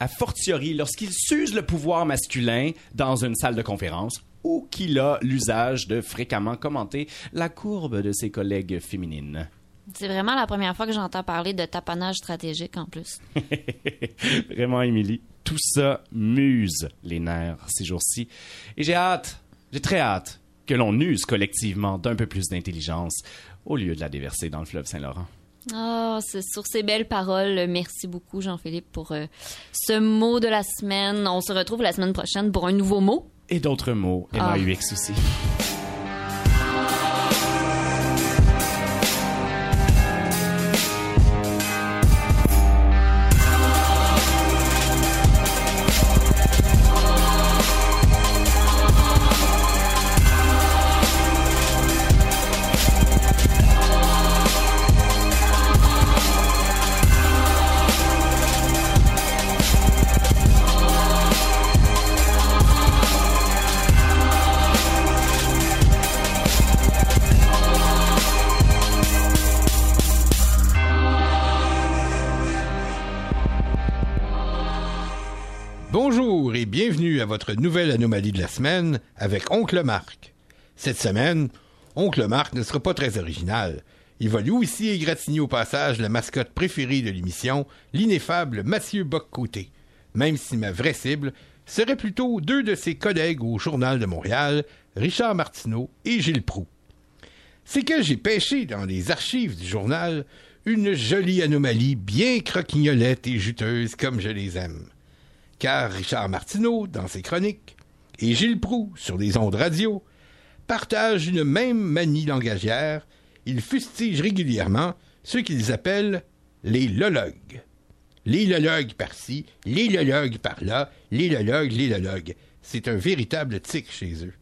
E: A fortiori lorsqu'il s'use le pouvoir masculin dans une salle de conférence ou qu'il a l'usage de fréquemment commenter la courbe de ses collègues féminines.
A: C'est vraiment la première fois que j'entends parler de taponnage stratégique en plus.
E: Vraiment, Émilie, tout ça muse les nerfs ces jours-ci. Et j'ai hâte, j'ai très hâte que l'on use collectivement d'un peu plus d'intelligence au lieu de la déverser dans le fleuve Saint-Laurent.
A: Oh, c'est sur ces belles paroles. Merci beaucoup, Jean-Philippe, pour euh, ce mot de la semaine. On se retrouve la semaine prochaine pour un nouveau mot.
E: Et d'autres mots,
A: Ah.
E: MAUX aussi.
F: Nouvelle anomalie de la semaine avec Oncle Marc. Cette semaine, Oncle Marc ne sera pas très original. Il va lui aussi égratigner au passage la mascotte préférée de l'émission, l'ineffable Mathieu Bock-Côté. Même si ma vraie cible seraient plutôt deux de ses collègues au Journal de Montréal, Richard Martineau et Gilles Proux. C'est que j'ai pêché dans les archives du journal une jolie anomalie bien croquignolette et juteuse comme je les aime. Car Richard Martineau, dans ses chroniques, et Gilles Proux, sur les ondes radio, partagent une même manie langagière. Ils fustigent régulièrement ceux qu'ils appellent les lologues. Les lologues par-ci, les lologues par-là, les lologues, les lologues. C'est un véritable tic chez eux.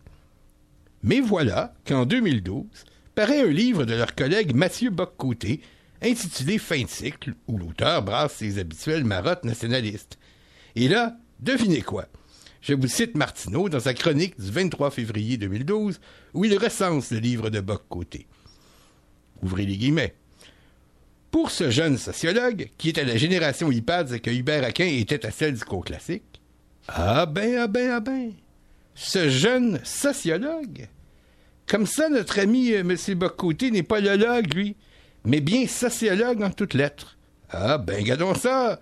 F: Mais voilà qu'en 2012, paraît un livre de leur collègue Mathieu Boccoté, intitulé Fin de cycle, où l'auteur brasse ses habituelles marottes nationalistes. Et là, devinez quoi? Je vous cite Martineau dans sa chronique du 23 février 2012, où il recense le livre de Boccoté. Ouvrez les guillemets. Pour ce jeune sociologue, qui est à la génération iPads et que Hubert Aquin était à celle du cours classique, ah ben, ah ben, ah ben, ce jeune sociologue, comme ça, notre ami euh, M. Boccoté n'est pas lologue, lui, mais bien sociologue en toutes lettres. Ah, ben, gardons ça.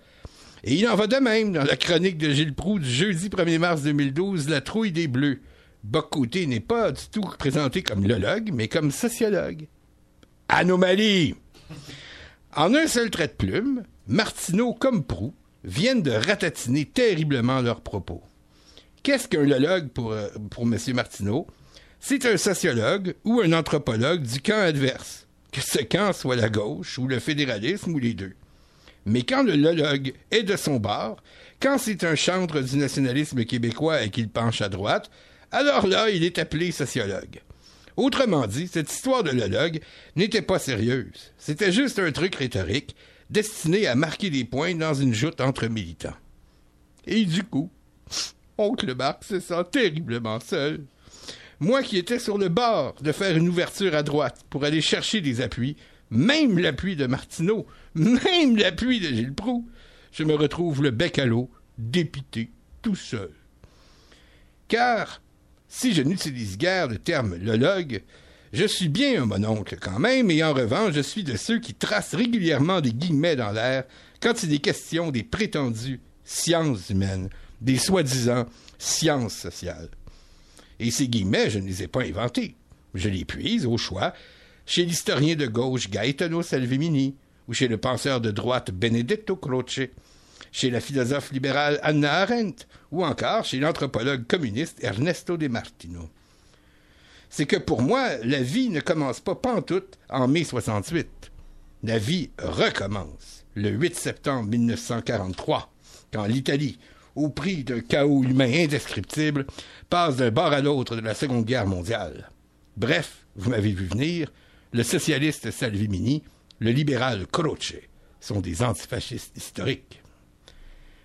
F: Et il en va de même dans la chronique de Gilles Proux du jeudi 1er mars 2012, La trouille des Bleus. Boccoté n'est pas du tout présenté comme lologue, mais comme sociologue. Anomalie! En un seul trait de plume, Martineau comme Proux viennent de ratatiner terriblement leurs propos. Qu'est-ce qu'un lologue pour, euh, pour M. Martineau? C'est un sociologue ou un anthropologue du camp adverse, que ce camp soit la gauche ou le fédéralisme ou les deux. Mais quand le lologue est de son bord, quand c'est un chantre du nationalisme québécois et qu'il penche à droite, alors là, il est appelé sociologue. Autrement dit, cette histoire de lologue n'était pas sérieuse. C'était juste un truc rhétorique destiné à marquer des points dans une joute entre militants. Et du coup, oncle Marc se sent terriblement seul. Moi qui étais sur le bord de faire une ouverture à droite pour aller chercher des appuis, même l'appui de Martineau, même l'appui de Gilles Proux, je me retrouve le bec à l'eau, dépité, tout seul. Car, si je n'utilise guère le terme lologue, je suis bien un mononcle quand même, et en revanche, je suis de ceux qui tracent régulièrement des guillemets dans l'air quand il est question des prétendues sciences humaines, des soi-disant sciences sociales. Et ces guillemets, je ne les ai pas inventés. Je les puise, au choix, chez l'historien de gauche Gaetano Salvemini, ou chez le penseur de droite Benedetto Croce, chez la philosophe libérale Anna Arendt, ou encore chez l'anthropologue communiste Ernesto De Martino. C'est que pour moi, la vie ne commence pas pantoute en mai 68. La vie recommence le 8 septembre 1943, quand l'Italie, au prix d'un chaos humain indescriptible, passe d'un bord à l'autre de la Seconde Guerre mondiale. Bref, vous m'avez vu venir, le socialiste Salvemini, le libéral Croce sont des antifascistes historiques.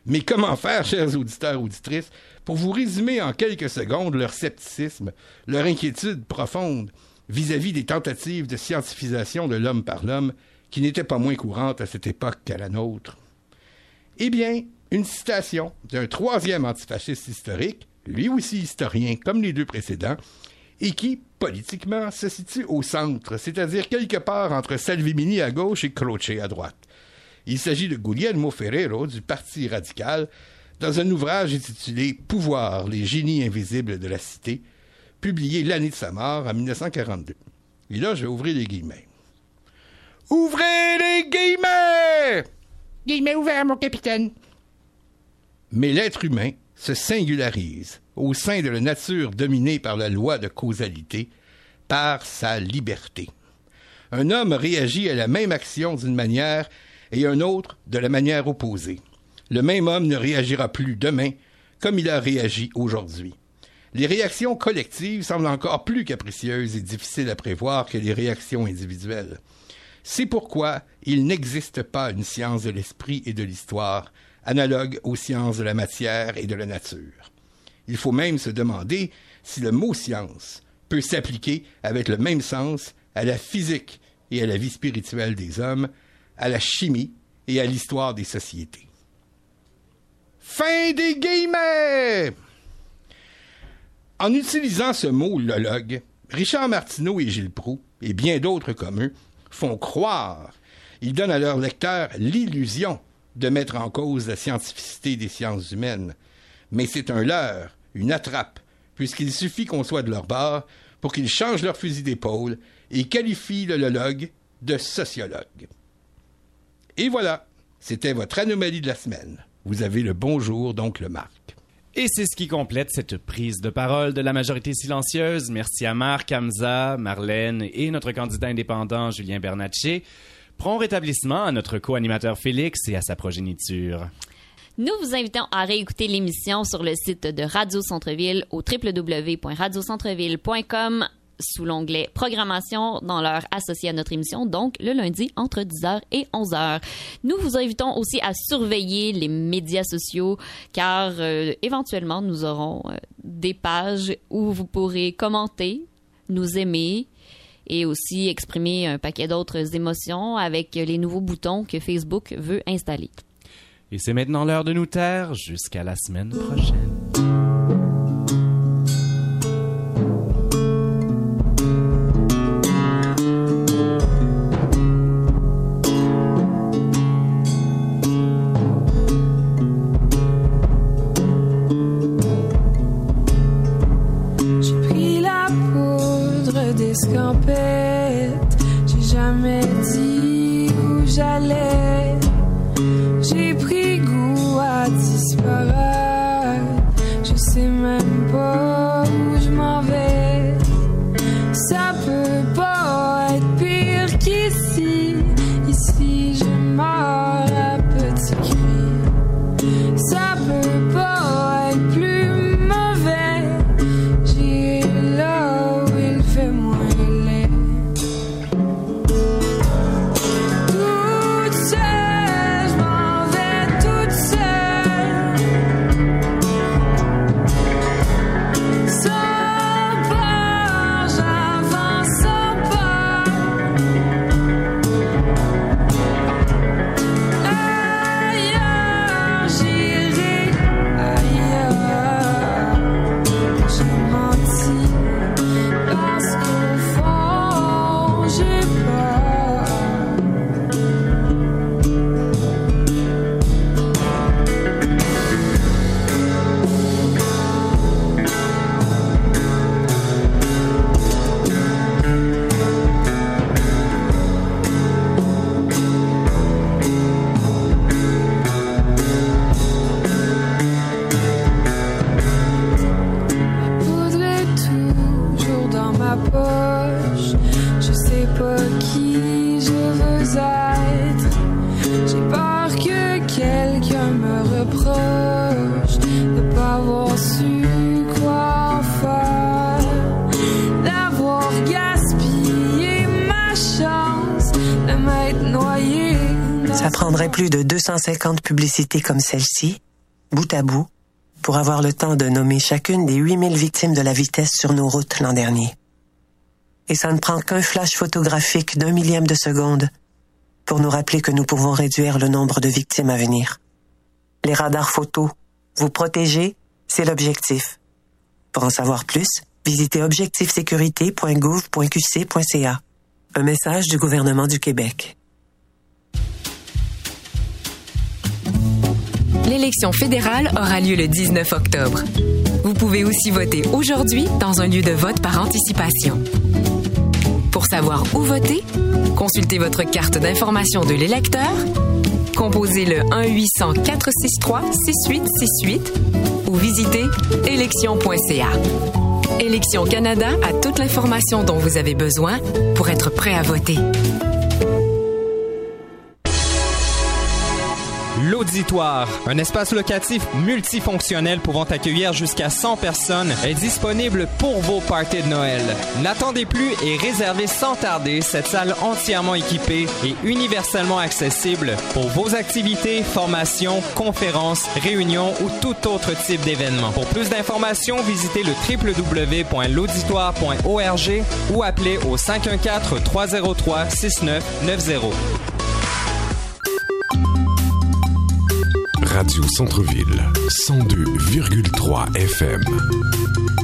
F: Mais comment faire, chers auditeurs auditrices, pour vous résumer en quelques secondes leur scepticisme, leur inquiétude profonde vis-à-vis des tentatives de scientifisation de l'homme par l'homme qui n'étaient pas moins courantes à cette époque qu'à la nôtre? Eh bien, une citation d'un troisième antifasciste historique, lui aussi historien comme les deux précédents, et qui, politiquement, se situe au centre, c'est-à-dire quelque part entre Salvemini à gauche et Croce à droite. Il s'agit de Guglielmo Ferrero du Parti radical dans un ouvrage intitulé Pouvoir, les génies invisibles de la cité, publié l'année de sa mort en 1942. Et là, je vais ouvrir les guillemets. Ouvrez les guillemets! Guillemets ouverts, mon capitaine. Mais l'être humain se singularise au sein de la nature dominée par la loi de causalité, par sa liberté. Un homme réagit à la même action d'une manière et un autre de la manière opposée. Le même homme ne réagira plus demain comme il a réagi aujourd'hui. Les réactions collectives semblent encore plus capricieuses et difficiles à prévoir que les réactions individuelles. C'est pourquoi il n'existe pas une science de l'esprit et de l'histoire analogue aux sciences de la matière et de la nature. Il faut même se demander si le mot science peut s'appliquer avec le même sens à la physique et à la vie spirituelle des hommes, à la chimie et à l'histoire des sociétés. Fin des guillemets! En utilisant ce mot lologue, Richard Martineau et Gilles Proux, et bien d'autres comme eux, font croire, ils donnent à leurs lecteurs l'illusion de mettre en cause la scientificité des sciences humaines. Mais c'est un leurre, une attrape, puisqu'il suffit qu'on soit de leur bord pour qu'ils changent leur fusil d'épaule et qualifient le lologue de sociologue. Et voilà, c'était votre anomalie de la semaine. Vous avez le bonjour, donc le Marc.
E: Et c'est ce qui complète cette prise de parole de la majorité silencieuse. Merci à Marc, Hamza, Marlène et notre candidat indépendant Julien Bernatchez. Prompt rétablissement à notre co-animateur Félix et à sa progéniture.
A: Nous vous invitons à réécouter l'émission sur le site de Radio Centre-Ville au www.radiocentreville.com sous l'onglet Programmation dans l'heure associée à notre émission, donc le lundi entre 10h et 11h. Nous vous invitons aussi à surveiller les médias sociaux car euh, éventuellement nous aurons euh, des pages où vous pourrez commenter, nous aimer et aussi exprimer un paquet d'autres émotions avec les nouveaux boutons que Facebook veut installer.
E: Et c'est maintenant l'heure de nous taire jusqu'à la semaine prochaine.
N: escapé. 250 publicités comme celle-ci, bout à bout, pour avoir le temps de nommer chacune des 8000 victimes de la vitesse sur nos routes l'an dernier. Et ça ne prend qu'un flash photographique d'un millième de seconde pour nous rappeler que nous pouvons réduire le nombre de victimes à venir. Les radars photos, vous protéger, c'est l'objectif. Pour en savoir plus, visitez objectifsécurité.gouv.qc.ca. Un message du gouvernement du Québec.
O: L'élection fédérale aura lieu le 19 octobre. Vous pouvez aussi voter aujourd'hui dans un lieu de vote par anticipation. Pour savoir où voter, consultez votre carte d'information de l'électeur, composez le 1-800-463-6868 ou visitez élection.ca. Élection Canada a toute l'information dont vous avez besoin pour être prêt à voter.
P: L'Auditoire, un espace locatif multifonctionnel pouvant accueillir jusqu'à 100 personnes, est disponible pour vos parties de Noël. N'attendez plus et réservez sans tarder cette salle entièrement équipée et universellement accessible pour vos activités, formations, conférences, réunions ou tout autre type d'événement. Pour plus d'informations, visitez le www.l'auditoire.org ou appelez au 514 303 6990.
Q: Radio Centre-Ville, 102,3 FM.